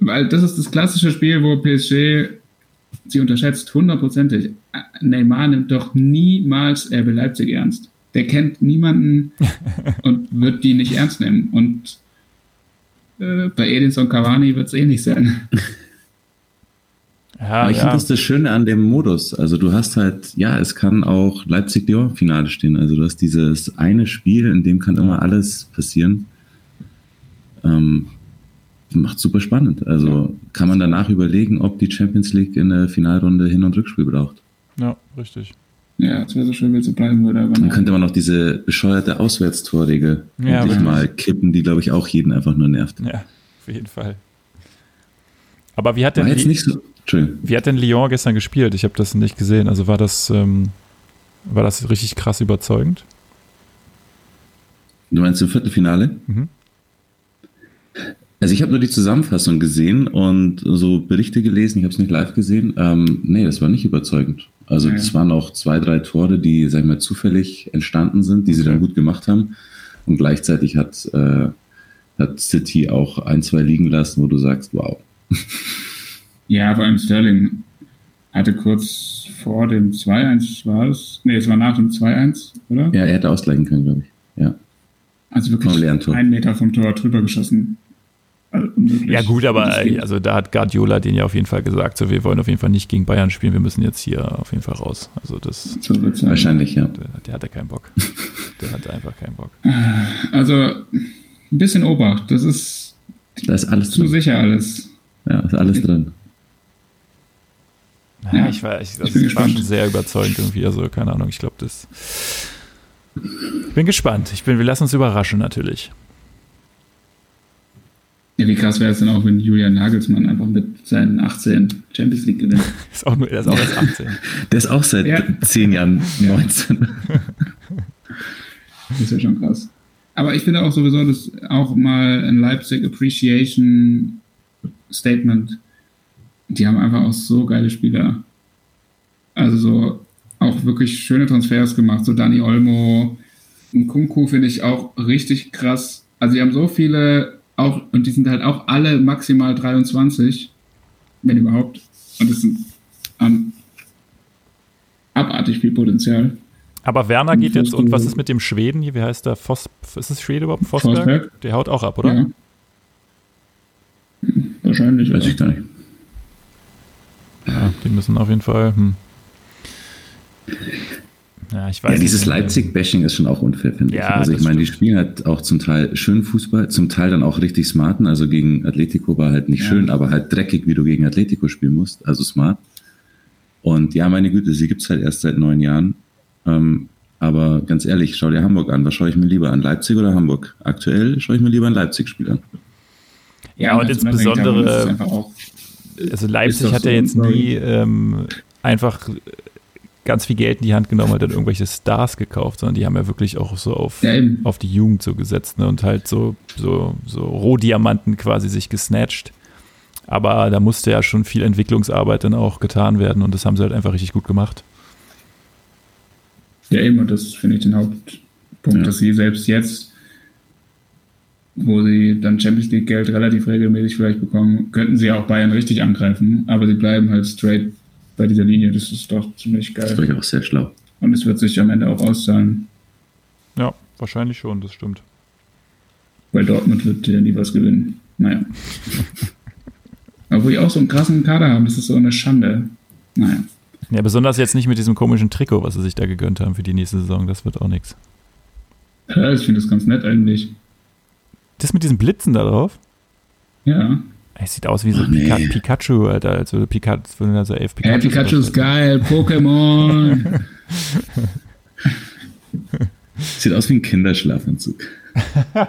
Weil das ist das klassische Spiel, wo PSG sie unterschätzt, hundertprozentig. Neymar nimmt doch niemals RB Leipzig ernst. Der kennt niemanden und wird die nicht ernst nehmen. Und äh, bei Edinson Cavani wird es ähnlich sein. Ja, Aber ich ja. finde das das Schöne an dem Modus. Also du hast halt, ja, es kann auch Leipzig-Lyon-Finale stehen. Also du hast dieses eine Spiel, in dem kann immer alles passieren. Ähm, macht super spannend. Also kann man danach überlegen, ob die Champions League in der Finalrunde Hin- und Rückspiel braucht. Ja, richtig. Ja, es wäre so schön, wenn es so bleiben würde. Aber Dann könnte man noch diese bescheuerte Auswärtstorregel Ja, endlich mal kippen, die, glaube ich, auch jeden einfach nur nervt. Ja, auf jeden Fall. Aber wie hat denn, War jetzt nicht so. Wie hat denn Lyon gestern gespielt? Ich habe das nicht gesehen. Also war das, ähm, war das richtig krass überzeugend? Du meinst im Viertelfinale? Mhm. Also ich habe nur die Zusammenfassung gesehen und so Berichte gelesen, ich habe es nicht live gesehen. Ähm, nee, das war nicht überzeugend. Also Ja. das waren auch zwei, drei Tore, die, sag ich mal, zufällig entstanden sind, die sie dann gut gemacht haben. Und gleichzeitig hat, äh, hat City auch ein, zwei liegen lassen, wo du sagst, wow. Ja, vor allem Sterling hatte kurz vor dem 2-1 war es. Nee, es war nach dem 2-1, oder? Ja, er hätte ausgleichen können, glaube ich. Ja. Also wirklich einen Meter vom Tor drüber geschossen. Also. Ja gut, aber also da hat Guardiola den ja auf jeden Fall gesagt, so wir wollen auf jeden Fall nicht gegen Bayern spielen, wir müssen jetzt hier auf jeden Fall raus. Also das, so. Wahrscheinlich, ja. der, der hatte keinen Bock. Der hatte einfach keinen Bock. Also ein bisschen Obacht. Das ist Da ist alles zu drin. sicher alles. Ja, ist alles drin. Ja, ich war, ich, ich das bin war gespannt. schon sehr überzeugend irgendwie. Also keine Ahnung, ich glaube das. Ich bin gespannt. Ich bin, wir lassen uns überraschen natürlich. Ja, wie krass wäre es denn auch, wenn Julian Nagelsmann einfach mit seinen 18 Champions League gewinnt? Ist auch nur, er ist auch erst 18. Der ist auch seit Ja. zehn Jahren 19. Das ist ja schon krass. Aber ich finde auch sowieso, dass auch mal ein Leipzig Appreciation Statement, die haben einfach auch so geile Spieler. Also so auch wirklich schöne Transfers gemacht. So Dani Olmo, Kunku finde ich auch richtig krass. Also die haben so viele auch, und die sind halt auch alle maximal 23, wenn überhaupt. Und das sind ähm, abartig viel Potenzial. Aber Werner geht jetzt, und was ist mit dem Schweden hier? Wie heißt der? Vos, ist es Schwede überhaupt? Vosberg? Forsberg? Der haut auch ab, oder? Ja. Wahrscheinlich. Weiß ja. ich gar nicht. Ja, die müssen auf jeden Fall. Hm. Ja, ich weiß Ja, dieses. Leipzig-Bashing ist schon auch unfair, finde ich. Ja, Also ich meine, die spielen halt auch zum Teil schön Fußball, zum Teil dann auch richtig smarten. Also gegen Atletico war halt nicht Ja. schön, aber halt dreckig, wie du gegen Atletico spielen musst. Also smart. Und ja, meine Güte, sie gibt's halt erst seit neun Jahren. Ähm, aber ganz ehrlich, schau dir Hamburg an. Was schaue ich mir lieber an? Leipzig oder Hamburg? Aktuell schaue ich mir lieber ein Leipzig-Spiel an. Ja, und insbesondere- einfach auch Also Leipzig hat ja so, jetzt sorry. nie ähm, einfach ganz viel Geld in die Hand genommen und dann irgendwelche Stars gekauft, sondern die haben ja wirklich auch so auf, Ja, auf die Jugend so gesetzt ne, und halt so, so, so Rohdiamanten quasi sich gesnatcht. Aber da musste ja schon viel Entwicklungsarbeit dann auch getan werden und das haben sie halt einfach richtig gut gemacht. Ja, eben, und das finde ich den Hauptpunkt, Ja. dass sie selbst jetzt, wo sie dann Champions League Geld relativ regelmäßig vielleicht bekommen, könnten sie auch Bayern richtig angreifen, aber sie bleiben halt straight bei dieser Linie. Das ist doch ziemlich Das geil. war ich auch sehr schlau. Und es wird sich am Ende auch auszahlen, Ja, wahrscheinlich schon, das stimmt. weil Dortmund wird ja nie was gewinnen. Naja. Obwohl die auch so einen krassen Kader haben, das ist so eine Schande. Naja. Ja, besonders jetzt nicht mit diesem komischen Trikot, was sie sich da gegönnt haben für die nächste Saison, das wird auch nichts. Ja, ich finde das ganz nett eigentlich. Das mit diesen Blitzen da drauf? Ja. Es sieht aus wie so nee. Pika Pikachu, Alter, als würde Pikachu, als würden da so elf Hey, Pikachu. Pikachu ist geil, Pokémon. Sieht aus wie ein Kinderschlafanzug.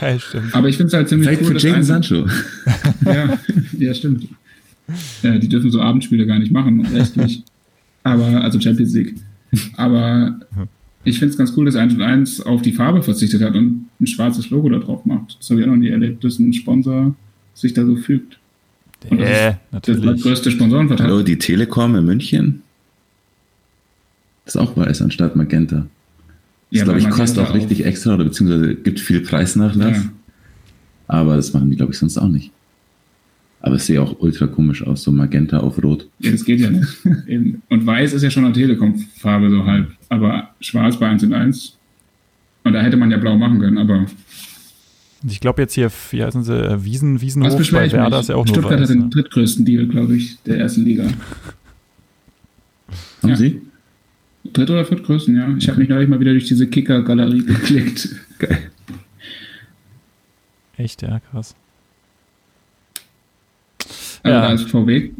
Geil, stimmt. Aber ich finde es halt ziemlich Vielleicht cool, für ein- Sancho. ja, ja, stimmt. Äh, die dürfen so Abendspiele gar nicht machen, rechtlich. Aber, also Champions League. Aber ich finde es ganz cool, dass 1 und 1 auf die Farbe verzichtet hat und ein schwarzes Logo da drauf macht. Das habe ich auch noch nie erlebt, dass ein Sponsor sich da so fügt. Und das Äh, natürlich. Das größte Sponsorenvertrag. Hallo, die Telekom in München. Das ist auch weiß anstatt Magenta. Das Ja, glaube ich, kostet auch richtig extra oder beziehungsweise gibt viel Preisnachlass. Ja. Aber das machen die, glaube ich, sonst auch nicht. Aber es sehe auch ultra komisch aus, so Magenta auf Rot. Ja, das geht ja nicht. Und weiß ist ja schon eine Telekom-Farbe so halb. Aber schwarz bei 1 und 1. Und da hätte man ja blau machen können, aber Ich glaube jetzt hier, wie heißen sie, äh, Wiesen, Wiesenhof was bei ich Werder mich? ist ja auch nur Stuttgart weiß. hat den Ne? drittgrößten Deal, glaube ich, der ersten Liga. Haben Ja. Sie? Dritt- oder viertgrößten, ja. Ich habe mich neulich mal wieder durch diese Kicker-Galerie geklickt. Geil. Echt, ja, krass. Also Ja. da ist VW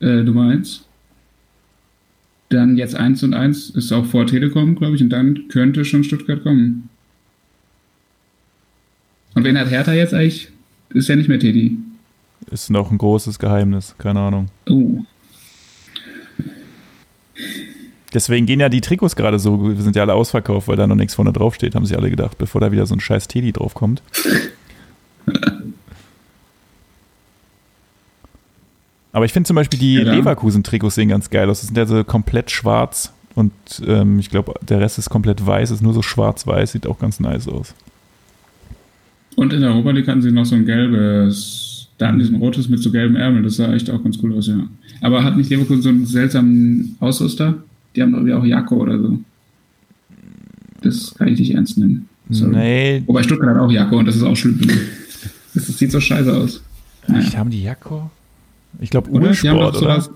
äh, Nummer 1. Dann jetzt 1 und 1 ist auch vor Telekom, glaube ich, und dann könnte schon Stuttgart kommen. Und wen hat Hertha jetzt eigentlich? Ist ja nicht mehr Teddy. Ist noch ein großes Geheimnis, keine Ahnung. Oh, Deswegen gehen ja die Trikots gerade so, wir sind ja alle ausverkauft, weil da noch nichts vorne draufsteht, haben sich alle gedacht, bevor da wieder so ein scheiß Teddy draufkommt. Aber ich finde zum Beispiel die Ja, da. Leverkusen-Trikots sehen ganz geil aus. Das sind ja so komplett schwarz und ähm, ich glaube, der Rest ist komplett weiß, ist nur so schwarz-weiß, sieht auch ganz nice aus. Und in der Europa League hatten sie noch so ein gelbes, da hatten die so ein rotes mit so gelben Ärmeln, das sah echt auch ganz cool aus, ja. Aber hat nicht Leverkusen so einen seltsamen Ausrüster? Die haben doch irgendwie auch Jako oder so. Das kann ich nicht ernst nehmen. Sorry. Nee, Wobei Stuttgart hat auch Jako und das ist auch schlimm. Das, das sieht so scheiße aus. echt, haben die Jakko? Ich glaube, Oder? Ulsport, oder? sowas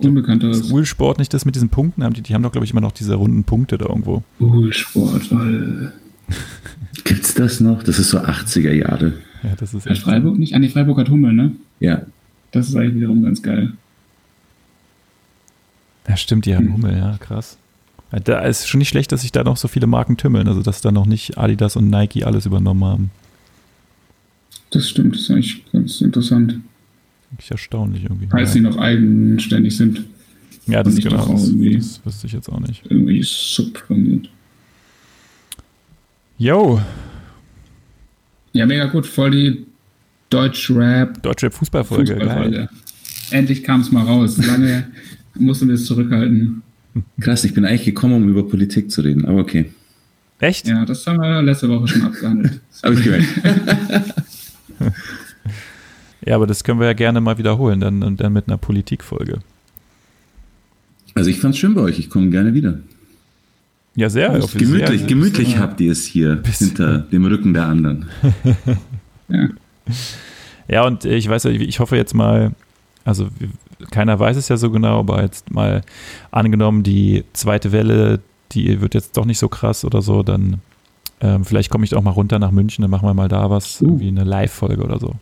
Unbekannteres. Ist Ulsport nicht das mit diesen Punkten? Haben die, die haben doch, glaube ich, immer noch diese runden Punkte da irgendwo. Ulsport, weil. Gibt's das noch? Das ist so 80er Jahre. Ja, das ist Hat. Freiburg nicht? An die Freiburg hat Hummel, ne? Ja. Das ist eigentlich wiederum ganz geil. Ja, stimmt, die haben Hm. Hummel, ja, krass. Da ist schon nicht schlecht, dass sich da noch so viele Marken tümmeln, also dass da noch nicht Adidas und Nike alles übernommen haben. Das stimmt, das ist eigentlich ganz interessant. Wirklich erstaunlich irgendwie. Falls sie noch eigenständig sind. ja, das nicht genau. Das, irgendwie- das wüsste ich jetzt auch nicht. Irgendwie subprimiert. Yo, Ja, mega gut. Voll die Deutsch-Rap. Deutsche Fußballfolge, geil. Fußballfolge. Endlich kam es mal raus. Lange mussten wir es zurückhalten. Krass, ich bin eigentlich gekommen, um über Politik zu reden, aber okay. Echt? Ja, das haben wir letzte Woche schon abgehandelt. Hab ich gemerkt. Ja, aber das können wir ja gerne mal wiederholen, dann, dann mit einer Politikfolge. Also ich fand's schön bei euch, ich komme gerne wieder. Ja, sehr. auf- gemütlich, sehr, gemütlich ja. habt ihr es hier Bisschen. hinter dem Rücken der anderen. Ja. Ja, und ich weiß ich hoffe jetzt mal, also keiner weiß es ja so genau, aber jetzt mal angenommen, die zweite Welle, die wird jetzt doch nicht so krass oder so, dann ähm, vielleicht komme ich auch mal runter nach München, dann machen wir mal da was, Uh. irgendwie eine Live-Folge oder so.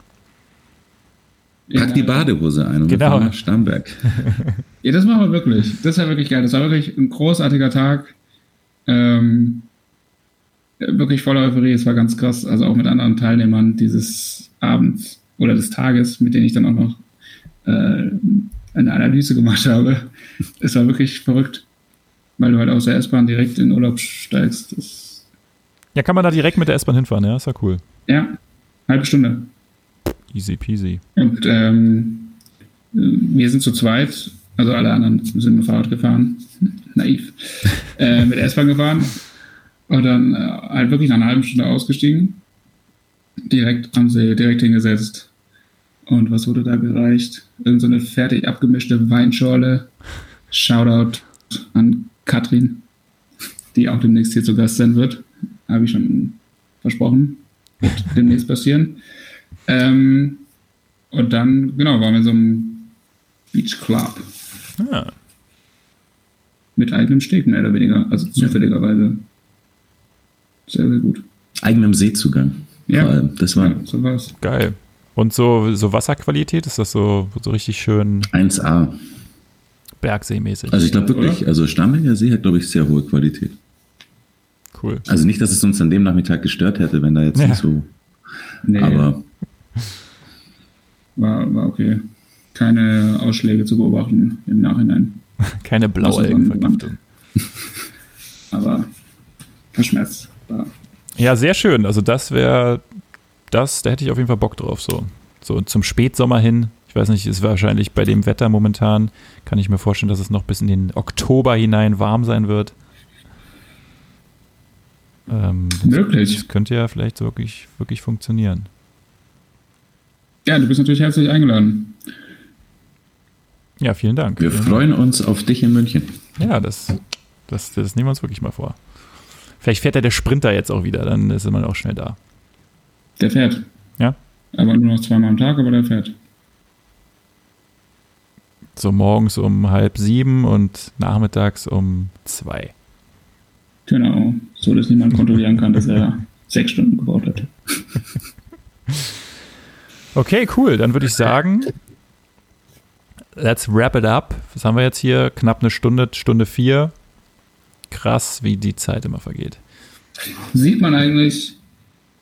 Pack die Badehose ein und Genau. nach Starnberg. Ja, das machen wir wirklich. Das war wirklich geil. Das war wirklich ein großartiger Tag. Ähm, wirklich voller Euphorie. Es war ganz krass. Also auch mit anderen Teilnehmern dieses Abends oder des Tages, mit denen ich dann auch noch äh, eine Analyse gemacht habe. Es war wirklich verrückt, weil du halt aus der S-Bahn direkt in Urlaub steigst. Das, Ja, kann man da direkt mit der S-Bahn hinfahren, ja, ist ja cool. ja, halbe Stunde. Easy peasy. Und ähm, wir sind zu zweit, also alle anderen sind mit Fahrrad gefahren, naiv, äh, mit S-Bahn gefahren und dann äh, halt wirklich nach einer halben Stunde ausgestiegen, direkt am See, direkt hingesetzt. Und was wurde da gereicht? Irgend so eine fertig abgemischte Weinschorle. Shoutout an Katrin, die auch demnächst hier zu Gast sein wird. Habe ich schon versprochen. Wird demnächst passieren. Ähm, und dann, genau, waren wir in so einem Beach Club Ja, mit eigenem Steg, mehr oder weniger. Also zufälligerweise. Sehr, sehr gut. Eigenem Seezugang. Ja. Vor allem. Das war Ja, so war's. geil. Und so, so Wasserqualität, ist das so, so richtig schön 1A. Bergseemäßig? Also ich glaube wirklich, Oder? also Starnberger See hat, glaube ich, sehr hohe Qualität. cool. Also nicht, dass es uns an dem Nachmittag gestört hätte, wenn da jetzt Ja. nicht so. Nee, Aber war, war okay. Keine Ausschläge zu beobachten im Nachhinein. Keine Blaualgenvergiftung. Aber verschmerzbar. Ja, sehr schön. Also das wäre, das, da hätte ich auf jeden Fall Bock drauf. So, so zum Spätsommer hin. Ich weiß nicht, ist wahrscheinlich bei dem Wetter momentan, kann ich mir vorstellen, dass es noch bis in den Oktober hinein warm sein wird. Ähm, das, Möglich. das könnte ja vielleicht wirklich, wirklich funktionieren. Ja, du bist natürlich herzlich eingeladen. Ja, vielen Dank. wir freuen uns auf dich in München. Ja, das, das, das nehmen wir uns wirklich mal vor. Vielleicht fährt ja der Sprinter jetzt auch wieder, dann ist man auch schnell da. Der fährt. Ja. Aber nur noch zweimal am Tag, aber der fährt. So morgens um halb sieben und nachmittags um zwei. Genau. So, dass niemand kontrollieren kann, dass er sechs Stunden gebraucht hat. okay, cool. Dann würde ich sagen, let's wrap it up. Was haben wir jetzt hier? Knapp eine Stunde, Stunde vier. Krass, wie die Zeit immer vergeht. Sieht man eigentlich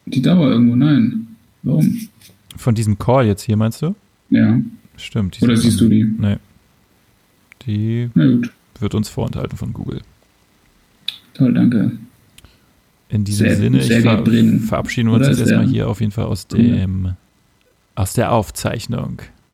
die Dauer irgendwo? Nein. Warum? Von diesem Call jetzt hier, meinst du? Ja. Stimmt. Oder siehst du die? Nee. Die wird uns vorenthalten von Google. Toll, danke. In diesem Sehr- Sinne, sehr ich ver verabschieden wir uns jetzt erstmal hier auf jeden Fall aus dem aus der Aufzeichnung.